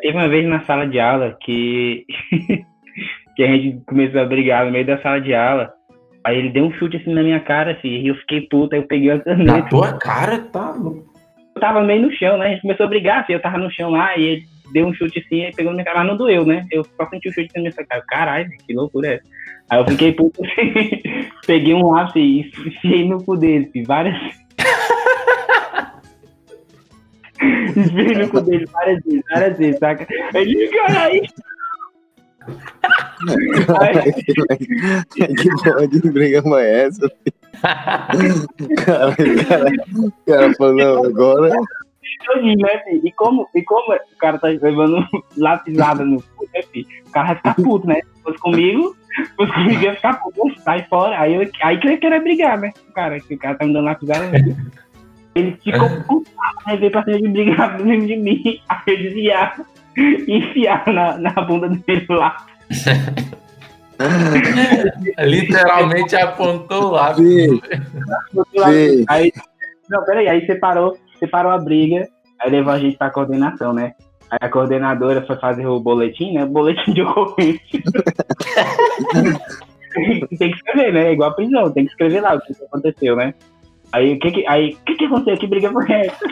Teve uma vez na sala de aula que, [LAUGHS] que a gente começou a brigar no meio da sala de aula. Aí ele deu um chute assim na minha cara, assim, e eu fiquei puta, aí eu peguei a caneta. Na tua cara, tá louco. Eu tava meio no chão, né? A gente começou a brigar, assim, eu tava no chão lá, e ele deu um chute assim, e pegou na minha cara, mas não doeu, né? Eu só senti o chute na minha cara. Caralho, que loucura é essa? Aí eu fiquei puto assim, [LAUGHS] peguei um lápis e enfiei no cu dele, assim, várias. [LAUGHS] Enfiei no cu dele várias vezes, várias vezes, saca? Ele, caralho, que porra [LAUGHS] de briga foi essa? filho? Cara, cara, o cara falou, agora. né? E como, e como o cara tá levando [LAUGHS] lapisada no cu, né, filho? O cara vai ficar puto, né? Se fosse comigo, se fosse comigo ia ficar puto, sai fora. Aí, eu, aí que ele queria brigar, né? O cara, que o cara tá me dando lapisada. Né? Ele ficou puto, aí veio pra cima de brigar [LAUGHS] por cima de mim, aí eu desviava e enfiava na, na bunda dele lá. [LAUGHS] Literalmente apontou lá. Sim. Sim. Aí, não, peraí, aí separou, separou a briga, aí levou a gente pra coordenação, né? Aí a coordenadora foi fazer o boletim, né? Boletim de ocorrência. [LAUGHS] tem que escrever, né? Igual a prisão, tem que escrever lá o que aconteceu, né? Aí o que que, aí, que, que aconteceu? Que briga foi essa? [LAUGHS]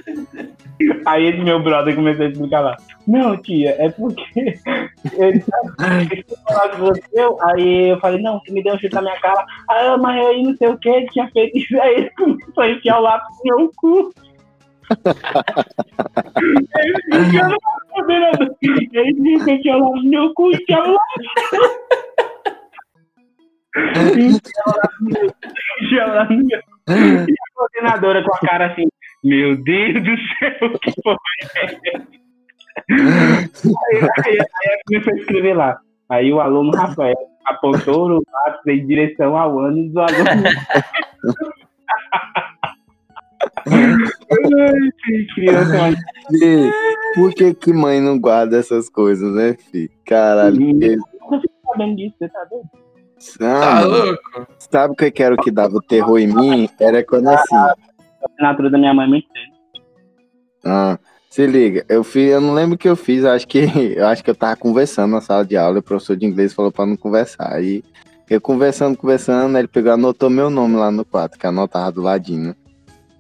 Aí esse meu brother começou a explicar lá. Não, tia, é porque ele falou que aconteceu. Aí eu falei, não, você me deu um chute na minha cara. Ah, mas aí não sei o que, ele tinha feito isso. Aí ele começou a enfiar o lápis no meu cu. Ele enfiou no coordenador. Ele lápis no meu cu e a coordenadora com a cara assim, meu Deus do céu, que porra é? Aí, aí, aí comecei a escrever lá. Aí o aluno Rafael apontou o lápis em direção ao ânus do aluno. [LAUGHS] Criança, por que que mãe não guarda essas coisas, né, filho? Caralho, eu não fico sabendo disso, você tá doido? Ah, Tá louco? sabe o que que era o que dava o terror em mim? Era quando assim, A assinatura da minha mãe é muito. Ah, se liga, eu fiz, eu não lembro o que eu fiz, acho que [LAUGHS] eu acho que eu tava conversando na sala de aula, e o professor de inglês falou pra não conversar. Aí eu conversando, conversando, ele pegou, anotou meu nome lá no quadro, que anotava do ladinho.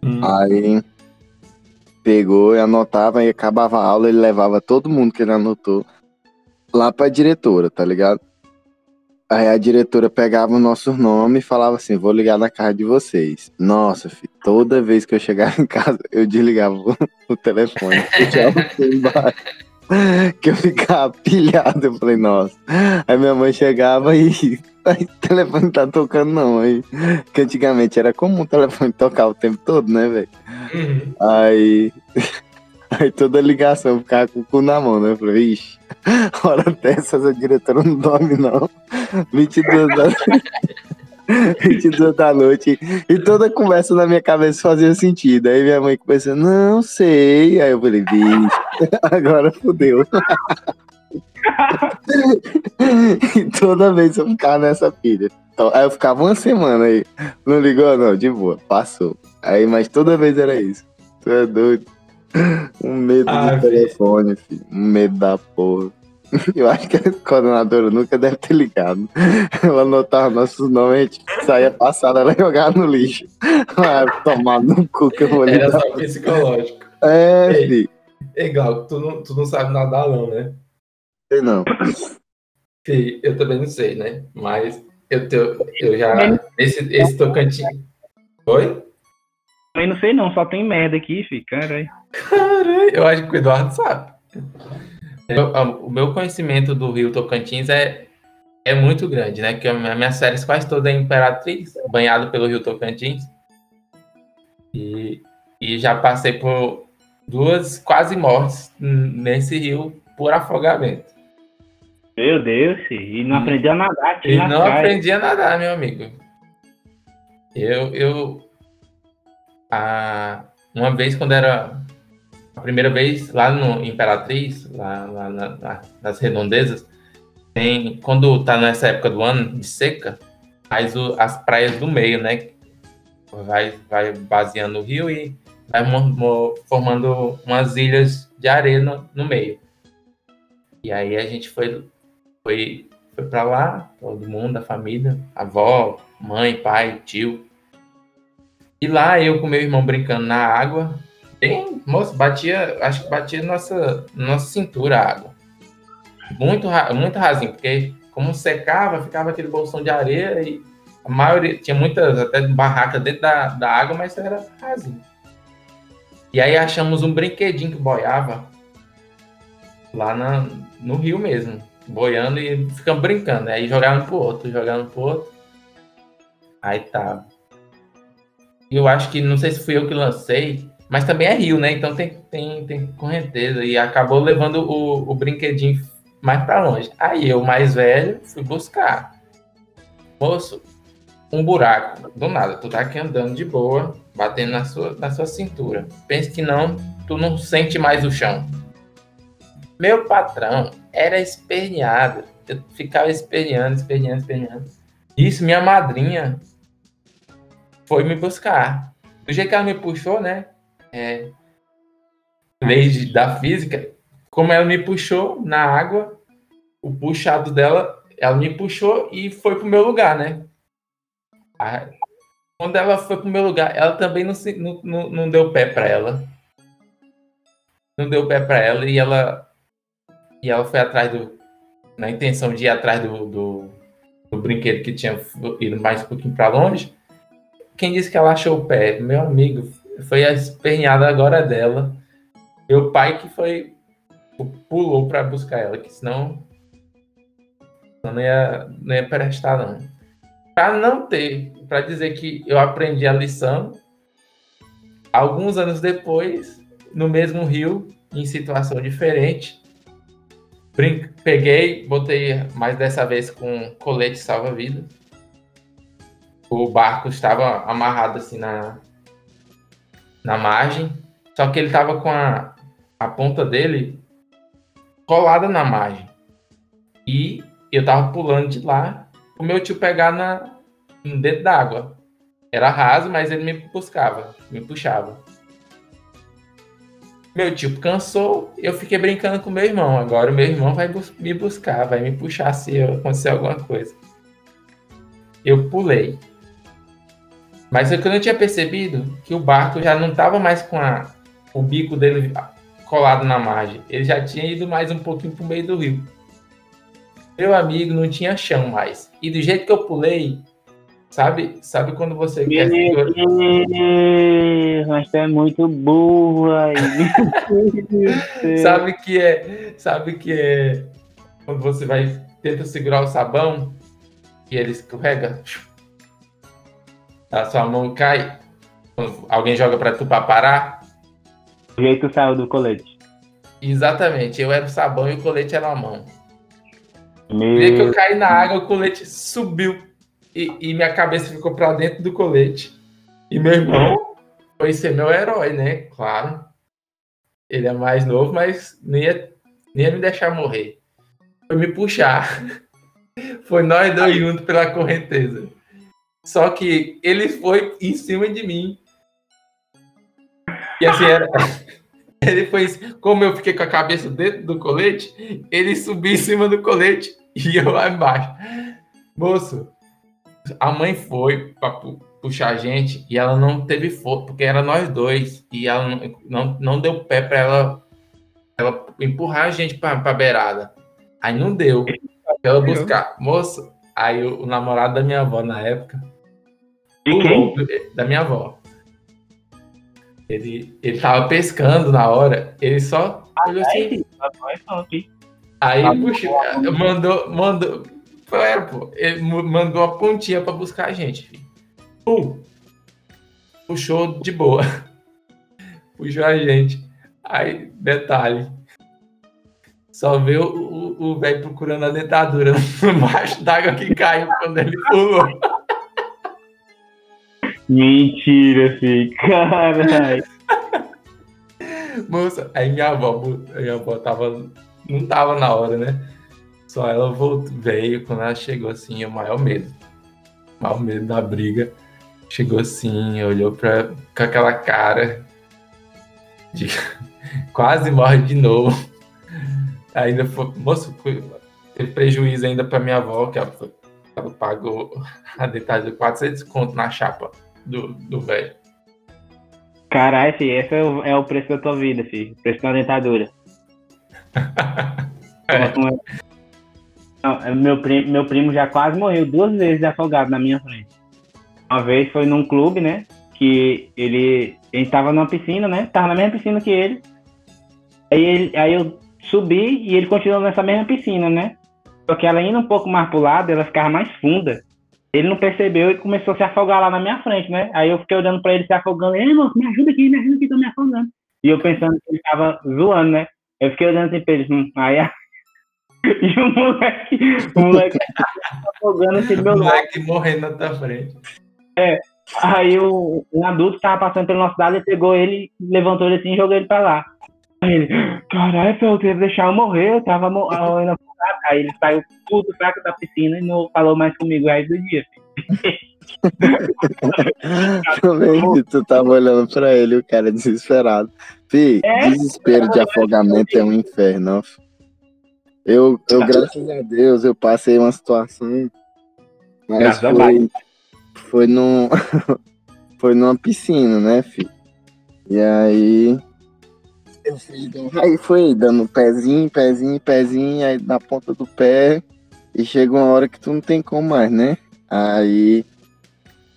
Hum. Aí pegou e anotava e acabava a aula, ele levava todo mundo que ele anotou lá pra diretora, tá ligado? Aí a diretora pegava o nosso nome e falava assim: vou ligar na casa de vocês. Nossa, filho, toda vez que eu chegava [LAUGHS] em casa, eu desligava o, telefone, [LAUGHS] que eu ficava pilhado. Eu falei, nossa. Aí minha mãe chegava e aí, o telefone tá tocando, não. Aí, que antigamente era comum o telefone tocar o tempo todo, né, velho? Uhum. Aí, [LAUGHS] aí toda ligação ficava com o cu na mão, né? Eu falei, ixi, [LAUGHS] hora dessa, essa diretora não dorme, não. [LAUGHS] 22 da... 22 da noite. E toda conversa na minha cabeça fazia sentido. Aí minha mãe começou, não sei. Aí eu falei, bicho, agora fodeu. E [LAUGHS] toda vez eu ficava nessa pilha. Então, aí eu ficava uma semana aí. Não ligou, não, de boa, passou. Aí, mas toda vez era isso. Tu é doido. Um medo Ah, de telefone, filho. Um medo da porra. [LAUGHS] Eu acho que a coordenadora nunca deve ter ligado. Ela anotava nossos nomes, a gente saía passada, ela jogava no lixo. Ah, tomar no cu que eu vou Era ligar. só psicológico. É, Ei. filho. Ei, Glauco, tu não, tu não sabe nadar, não, né? Sei não. Fih, eu também não sei, né? Mas eu, teu, eu já. Esse, esse Tocantins. Oi? Eu não sei não, só tem merda aqui, filho. Caralho. Caralho, eu acho que o Eduardo sabe. Eu- a- o meu conhecimento do Rio Tocantins é, é muito grande, né? Porque a minha, minhas séries quase toda é Imperatriz, banhado pelo Rio Tocantins. E, e já passei por duas quase mortes nesse rio por afogamento. Meu Deus. E não aprendeu a nadar aqui E na não praia. aprendi a nadar, meu amigo. Eu, eu a, uma vez quando era a primeira vez lá no Imperatriz, lá, lá na- na- nas redondezas, tem, quando tá nessa época do ano de seca, faz o, as praias do meio, né? Vai, vai baseando o rio e vai formando umas ilhas de areia no, no meio. E aí a gente foi, foi, foi para lá, todo mundo, a família, avó, mãe, pai, tio. E lá eu com meu irmão brincando na água, bem, moço, batia, acho que batia nossa, nossa cintura a água. Muito, muito rasinho, porque como secava, ficava aquele bolsão de areia e a maioria, tinha muitas até barracas dentro da, da água, mas era rasinho. E aí achamos um brinquedinho que boiava lá na, no rio mesmo, boiando e ficamos brincando. Aí jogando pro outro, jogando pro outro. Aí tá. Eu acho que, não sei se fui eu que lancei, mas também é rio, né? Então tem, tem, tem correnteza. E acabou levando o, o brinquedinho mais para longe. Aí eu, mais velho, fui buscar. Moço, um buraco. Do nada, tu tá aqui andando de boa, batendo na sua, na sua cintura. Pense que não, tu não sente mais o chão. Meu patrão era esperneado. Eu ficava esperneando, esperneando, esperneando. Isso, minha madrinha foi me buscar. Do jeito que ela me puxou, né? É, lei da física, como ela me puxou na água, o puxado dela, ela me puxou e foi pro meu lugar, né? quando ela foi pro meu lugar, ela também não, se, não, não, não deu pé para ela. Não deu pé para ela e ela e ela foi atrás do na intenção de ir atrás do, do, do brinquedo que tinha ido mais um pouquinho para longe. Quem disse que ela achou o pé? Meu amigo, foi a esperneada agora dela. Meu pai que foi pulou para buscar ela, que senão não ia, não ia prestar, não. Para não ter, para dizer que eu aprendi a lição, alguns anos depois, no mesmo rio, em situação diferente, peguei, botei mais dessa vez com colete salva-vidas. O barco estava amarrado assim na, na margem, só que ele estava com a, a ponta dele colada na margem. E eu tava pulando de lá, o meu tio pegar na, dentro da água. Era raso, mas ele me buscava, me puxava. Meu tio cansou, eu fiquei brincando com meu irmão. Agora o meu irmão vai bus me buscar, vai me puxar se acontecer alguma coisa. Eu pulei. Mas eu não tinha percebido que o barco já não estava mais com a, o bico dele colado na margem. Ele já tinha ido mais um pouquinho para o meio do rio. Meu amigo, não tinha chão mais. E do jeito que eu pulei, sabe, sabe quando você Meu quer Deus, mas tu é muito burro aí. [LAUGHS] sabe que é, sabe que é quando você vai tenta segurar o sabão e ele escorrega, a sua mão cai, alguém joga para tu para parar, o jeito saiu do colete. Exatamente, eu era o sabão e o colete era a mão. Meu... que eu caí na água, o colete subiu e, e minha cabeça ficou para dentro do colete. E meu irmão foi ser meu herói, né? Claro. Ele é mais novo, mas nem ia, nem ia me deixar morrer. Foi me puxar. [LAUGHS] Foi nós dois juntos pela correnteza. Só que ele foi em cima de mim e assim, era... [LAUGHS] ele foi. Como eu fiquei com a cabeça dentro do colete, ele subiu em cima do colete e eu lá embaixo. Moço, a mãe foi para puxar a gente e ela não teve força, porque era nós dois. E ela não, não, não deu pé para ela, ela empurrar a gente para a beirada. Aí não deu. Pra ela buscar. Moço, aí o, o namorado da minha avó na época. De quem? Da minha avó. Ele, ele tava pescando na hora, ele só olhou assim. Aí, puxa, mandou, mandou. Foi, pô, ele mandou a pontinha pra buscar a gente, filho. Pum, puxou de boa. [LAUGHS] Puxou a gente. Aí, detalhe. Só vê o velho procurando a dentadura [LAUGHS] embaixo d'água que caiu quando ele pulou. [LAUGHS] Mentira, filho. Caralho. Moça, aí minha avó, minha avó tava. Não tava na hora, né? Só ela voltou, veio quando ela chegou assim, o maior medo. mal medo da briga. Chegou assim, olhou pra, com aquela cara de [LAUGHS] quase morre de novo. Ainda foi, moço, teve prejuízo ainda pra minha avó, que ela, ela pagou [LAUGHS] a detalhe de 400 conto na chapa do, do velho. Caralho, filho, esse é o, é o preço da tua vida, filho. O preço da dentadura. [LAUGHS] É. É meu, primo, meu primo já quase morreu duas vezes afogado na minha frente. Uma vez foi num clube, né? Que ele. A gente tava numa piscina, né? Tava na mesma piscina que ele. Aí, ele, aí eu subi e ele continuou nessa mesma piscina, né? Só que ela indo um pouco mais pro lado, ela ficava mais funda. Ele não percebeu e começou a se afogar lá na minha frente, né? Aí eu fiquei olhando pra ele se afogando. Ei, moço, me ajuda aqui, me ajuda aqui, tô me afogando. E eu pensando que ele tava zoando, né? Eu fiquei olhando assim pra ele. Hum, aí a... E o moleque, o moleque afogando assim do O meu lado. moleque morrendo na tua frente. Aí o, um adulto que tava passando pela nossa cidade, ele pegou ele, levantou ele assim e jogou ele pra lá. Aí ele, caralho, eu teve que deixar eu morrer, eu tava mo- morrendo afogado. Aí ele saiu puto, fraco da piscina e não falou mais comigo o resto do dia. Também, tu tava olhando pra ele, o cara desesperado. Fi, É? desespero de afogamento é um inferno, ó. Eu, eu, graças a Deus, eu passei uma situação. Mas Graças a foi, foi num. [LAUGHS] foi numa piscina, né, filho? E aí. Eu fui, dando- aí foi dando pezinho, pezinho, pezinho, aí na ponta do pé. E chega uma hora que tu não tem como mais, né? Aí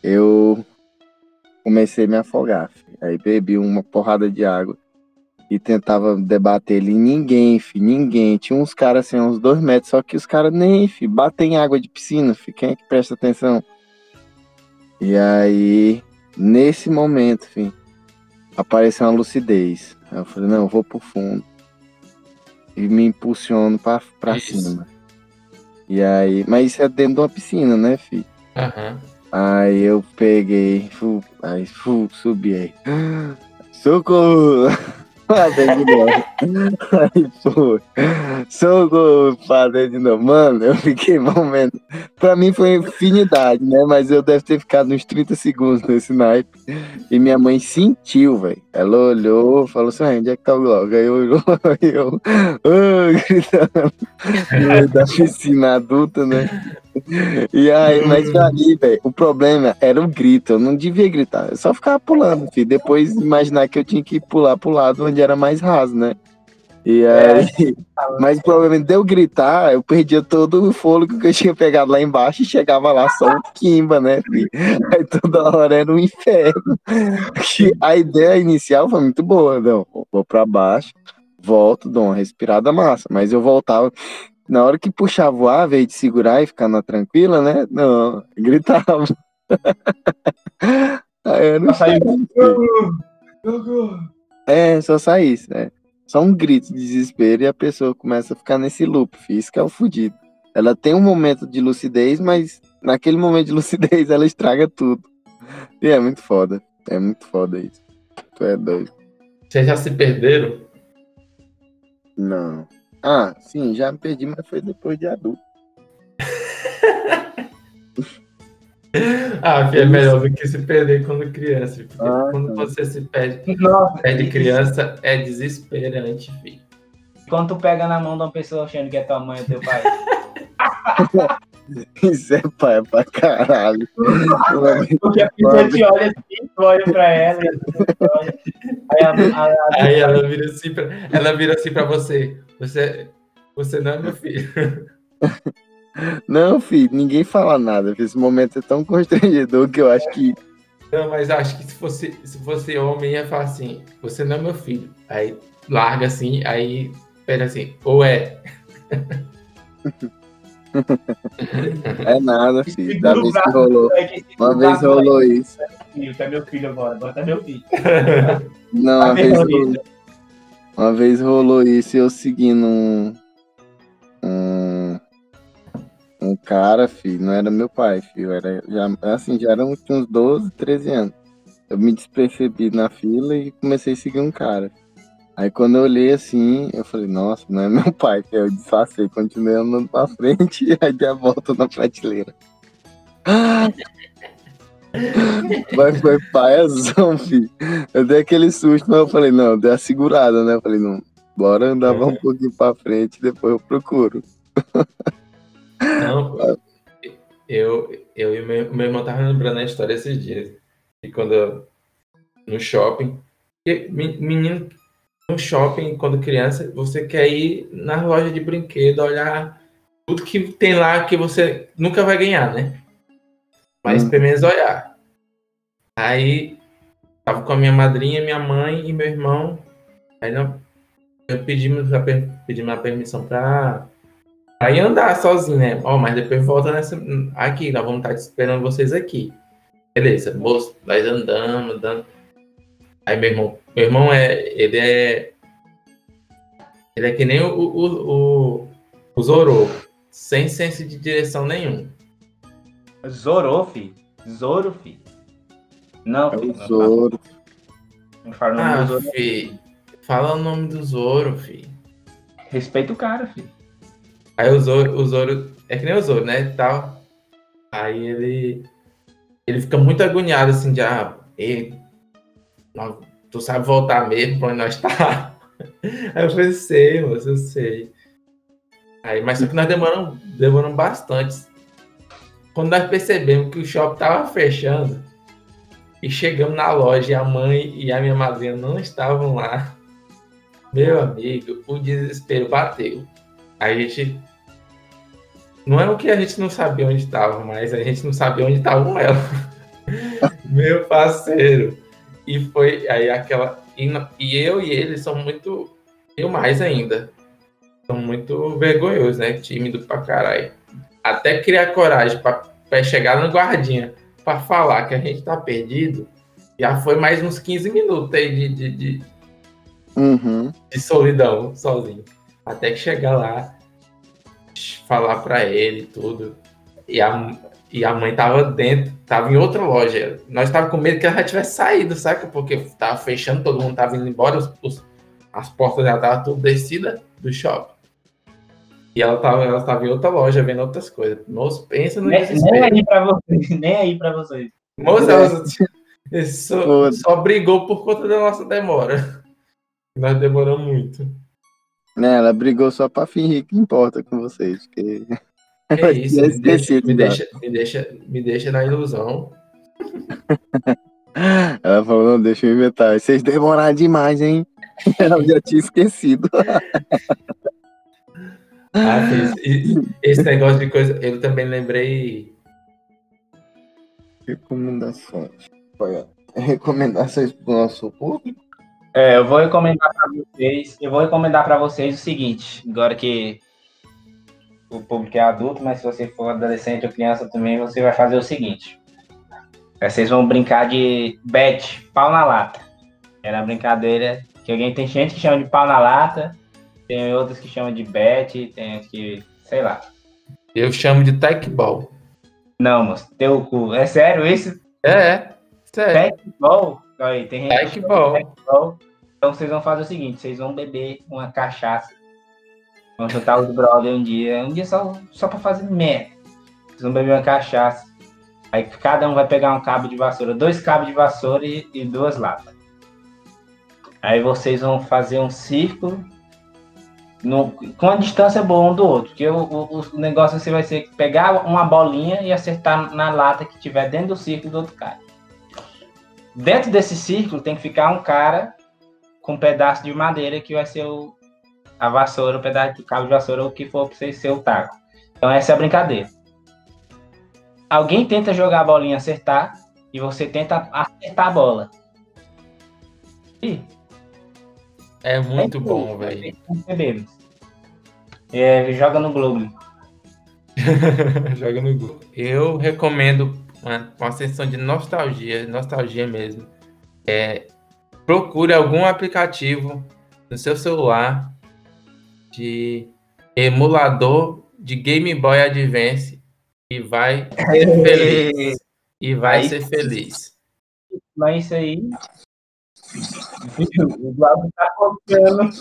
eu comecei a me afogar. filho. Aí bebi uma porrada de água e tentava debater ele. Ninguém, filho, ninguém. Tinha uns caras assim, uns dois metros, só que os caras nem, filho, batem em água de piscina, filho. Quem é que presta atenção? E aí, nesse momento, filho, apareceu uma lucidez. Aí eu falei, não, eu vou pro fundo. E me impulsiono pra, pra Isso. cima. E aí, mas isso é dentro de uma piscina, né, filho? Aham. Aí eu peguei, fu, aí fu, subi aí. [GASPS] Socorro! [LAUGHS] Padre de novo. Aí foi. Socorro, padre de novo. Mano, eu fiquei momento. Pra mim foi infinidade, né? Mas eu devo ter ficado uns 30 segundos nesse naipe. E minha mãe sentiu, velho. Ela olhou, falou assim: "Ah, onde é que tá o Glock? Aí olhou [LAUGHS] e eu, ah, gritando no [LAUGHS] meio da piscina adulta, né? E aí, mas ali, velho, o problema era o grito. Eu não devia gritar. Eu só ficava pulando, filho. Depois imaginar que eu tinha que pular pro lado onde era mais raso, né? E aí, mas o problema de eu gritar, eu perdia todo o fôlego que eu tinha pegado lá embaixo e chegava lá só um quimba, né, filho? Aí toda hora era um inferno. A ideia inicial foi muito boa, não. Vou pra baixo, volto, dou uma respirada massa, mas eu voltava. Na hora que puxava o ar, veio de segurar e ficar na tranquila, né? Não, gritava. [LAUGHS] Aí era Só saiu- inferno. É, só saísse, né? Só um grito de desespero e a pessoa começa a ficar nesse loop. Isso que é o fudido. Ela tem um momento de lucidez, mas naquele momento de [LAUGHS] lucidez ela estraga tudo. E é muito foda. É muito foda isso. Tu é doido. Vocês já se perderam? Não. Ah, sim, já me perdi, mas foi depois de adulto. Ah, filho, é melhor do que se perder quando criança. Porque Ah, quando tá. você se perde, Nossa, perde criança, é desesperante, filho. quando tu pega na mão de uma pessoa achando que é tua mãe ou teu pai. [LAUGHS] [LAUGHS] Isso é pai pra caralho. [LAUGHS] Porque a pessoa te olha assim, tu olha pra ela e olha. Aí a, a, a, Aí ela vira assim pra, ela vira assim pra você. Você, você não é meu filho. [LAUGHS] Não, filho, ninguém fala nada. Esse momento é tão constrangedor que eu acho que Não, mas acho que se fosse, se fosse homem, ia falar assim, você não é meu filho. Aí larga assim, aí pera assim, ou é. É nada, filho. Da vez que rolou. Uma vez rolou isso. filho, tu é meu filho agora, agora é meu filho. Não, Tá uma vez, rolou, uma vez rolou isso e eu seguindo um, um, um cara, filho, não era meu pai, filho, era já, assim, já eram uns 12, 13 anos. Eu me despercebi na fila e comecei a seguir um cara. Aí quando eu olhei assim, eu falei, nossa, não é meu pai, que eu disfarcei, continuei andando pra frente e [LAUGHS] aí dei a volta na prateleira. [LAUGHS] Mas foi paiazão, filho. Eu dei aquele susto, mas eu falei, não, dei a segurada, né? Eu falei, não, bora andar É. um pouquinho pra frente, depois eu procuro. Não, [LAUGHS] eu, eu e meu, meu irmão tava lembrando a história esses dias. E quando eu, no shopping. menino, no shopping, quando criança, você quer ir na loja de brinquedo, olhar tudo que tem lá que você nunca vai ganhar, né? Mas Hum. pelo menos olhar. Aí tava com a minha madrinha, minha mãe e meu irmão. Aí não, eu pedi, minha per- pedi minha permissão pra Aí andar sozinho, né? Ó, mas depois volta nessa. Aqui, nós vamos estar esperando vocês aqui. Beleza, moço, nós andamos, andando. Aí meu irmão, meu irmão é. Ele é. Ele é que nem o, o, o, o Zorô, sem senso de direção nenhum. Zorô, fi. Zoro, fi. Não, É o Não, Zoro. não fala o nome Ah, do Zoro. fi. Fala o nome do Zoro, fi. Respeita o cara, fi. Aí o Zoro, o Zoro, é que nem o Zoro, né? Tal. Aí ele. Ele fica muito agoniado assim de ah, nós- tu sabe voltar mesmo pra onde nós tá. [LAUGHS] Aí eu falei, sei, moço, eu sei. Aí, mas só que nós demoramos, demoramos bastante. Quando nós percebemos que o shopping tava fechando e chegamos na loja e a mãe e a minha madrinha não estavam lá, meu amigo, o desespero bateu. A gente. Não é o que a gente não sabia onde estava, mas a gente não sabia onde estava ela. [LAUGHS] Meu parceiro. E foi aí aquela. E, e eu e ele são muito. Eu mais ainda. São muito vergonhosos, né? Tímido pra caralho. Até criar coragem pra, pra chegar no guardinha pra falar que a gente tá perdido. Já foi mais uns 15 minutos aí de- de- de, Uhum. de solidão, sozinho. Até que chegar lá, falar pra ele e tudo. E a, e a mãe tava dentro, tava em outra loja. Nós tava com medo que ela já tivesse saído, saca? Porque tava fechando, todo mundo tava indo embora, os- os- as portas já estavam tudo descidas do shopping. E ela tava, ela tava em outra loja vendo outras coisas. Moço, pensa no Nem, nem aí pra vocês. [LAUGHS] Nem aí pra vocês. Moço, ela só, só, brigou por conta da nossa demora. [LAUGHS] Nós demoramos muito. Né, ela brigou só pra fingir que importa com vocês. Que... É isso, tinha me deixa, me, deixa, me, deixa, me deixa na ilusão. [LAUGHS] Ela falou, não, deixa eu inventar. Vocês demoraram demais, hein? [LAUGHS] Ela já tinha esquecido. [LAUGHS] Ah, fez- e- e- esse negócio de coisa, eu também lembrei. Recomendações. Olha, recomendações pro nosso público? É, eu vou recomendar pra vocês. Eu vou recomendar pra vocês o seguinte. Agora que o público é adulto, mas se você for adolescente ou criança também, você vai fazer o seguinte. É, Vocês vão brincar de bet, pau na lata. Era a brincadeira que alguém tem gente que chama de pau na lata, tem outros que chamam de bet, tem gente que, sei lá. Eu chamo de tech ball. Não, moço, teu cu. É sério isso? É, é, sério. Ball? Aí, tem gente que Tech chama de ball. Bom, Então vocês vão fazer o seguinte, vocês vão beber uma cachaça. Vão juntar os brother um dia, um dia só, só pra fazer merda. Vocês vão beber uma cachaça. Aí cada um vai pegar um cabo de vassoura, dois cabos de vassoura e, e duas latas. Aí vocês vão fazer um círculo no- com a distância boa um do outro. Porque o, o, o negócio você vai ser pegar uma bolinha e acertar na lata que tiver dentro do círculo do outro cara. Dentro desse círculo tem que ficar um cara com um pedaço de madeira que vai ser o, a vassoura, o pedaço de cabo de vassoura, ou o que for para você ser o taco. Então essa é a brincadeira. Alguém tenta jogar a bolinha acertar, e você tenta acertar a bola. Ih, É muito é bom, velho. É, joga no Globo. [LAUGHS] Joga no Google. Eu recomendo uma, uma sessão de nostalgia, nostalgia mesmo. É, procure algum aplicativo no seu celular de emulador de Game Boy Advance e vai ser [LAUGHS] feliz. E vai Aí- ser feliz. Mas isso aí. O Glauco tá contando. [LAUGHS]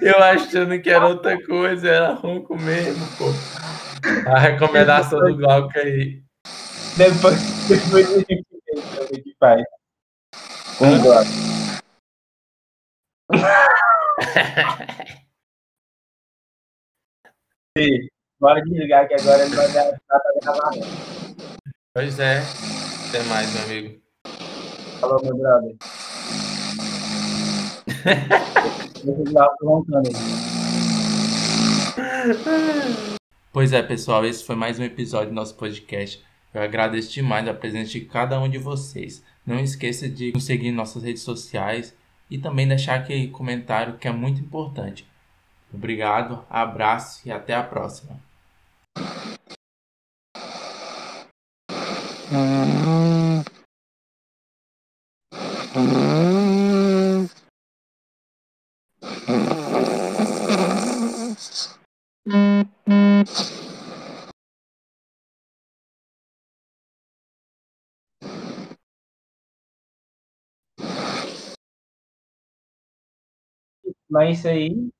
Eu achando que era outra coisa, era ronco mesmo, pô. A recomendação do Glauco aí. depois, depois a gente vê o que a gente faz. Um bloco. Sim, Bora desligar que agora ele vai dar pra gravar. Pois é. Até mais, meu amigo. Falou, meu brother. Pois é, pessoal, esse foi mais um episódio do nosso podcast. Eu agradeço demais a presença de cada um de vocês. Não esqueça de nos seguir em nossas redes sociais e também deixar aquele comentário que é muito importante. Obrigado, abraço e até a próxima. Mas isso aí.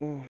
Hum.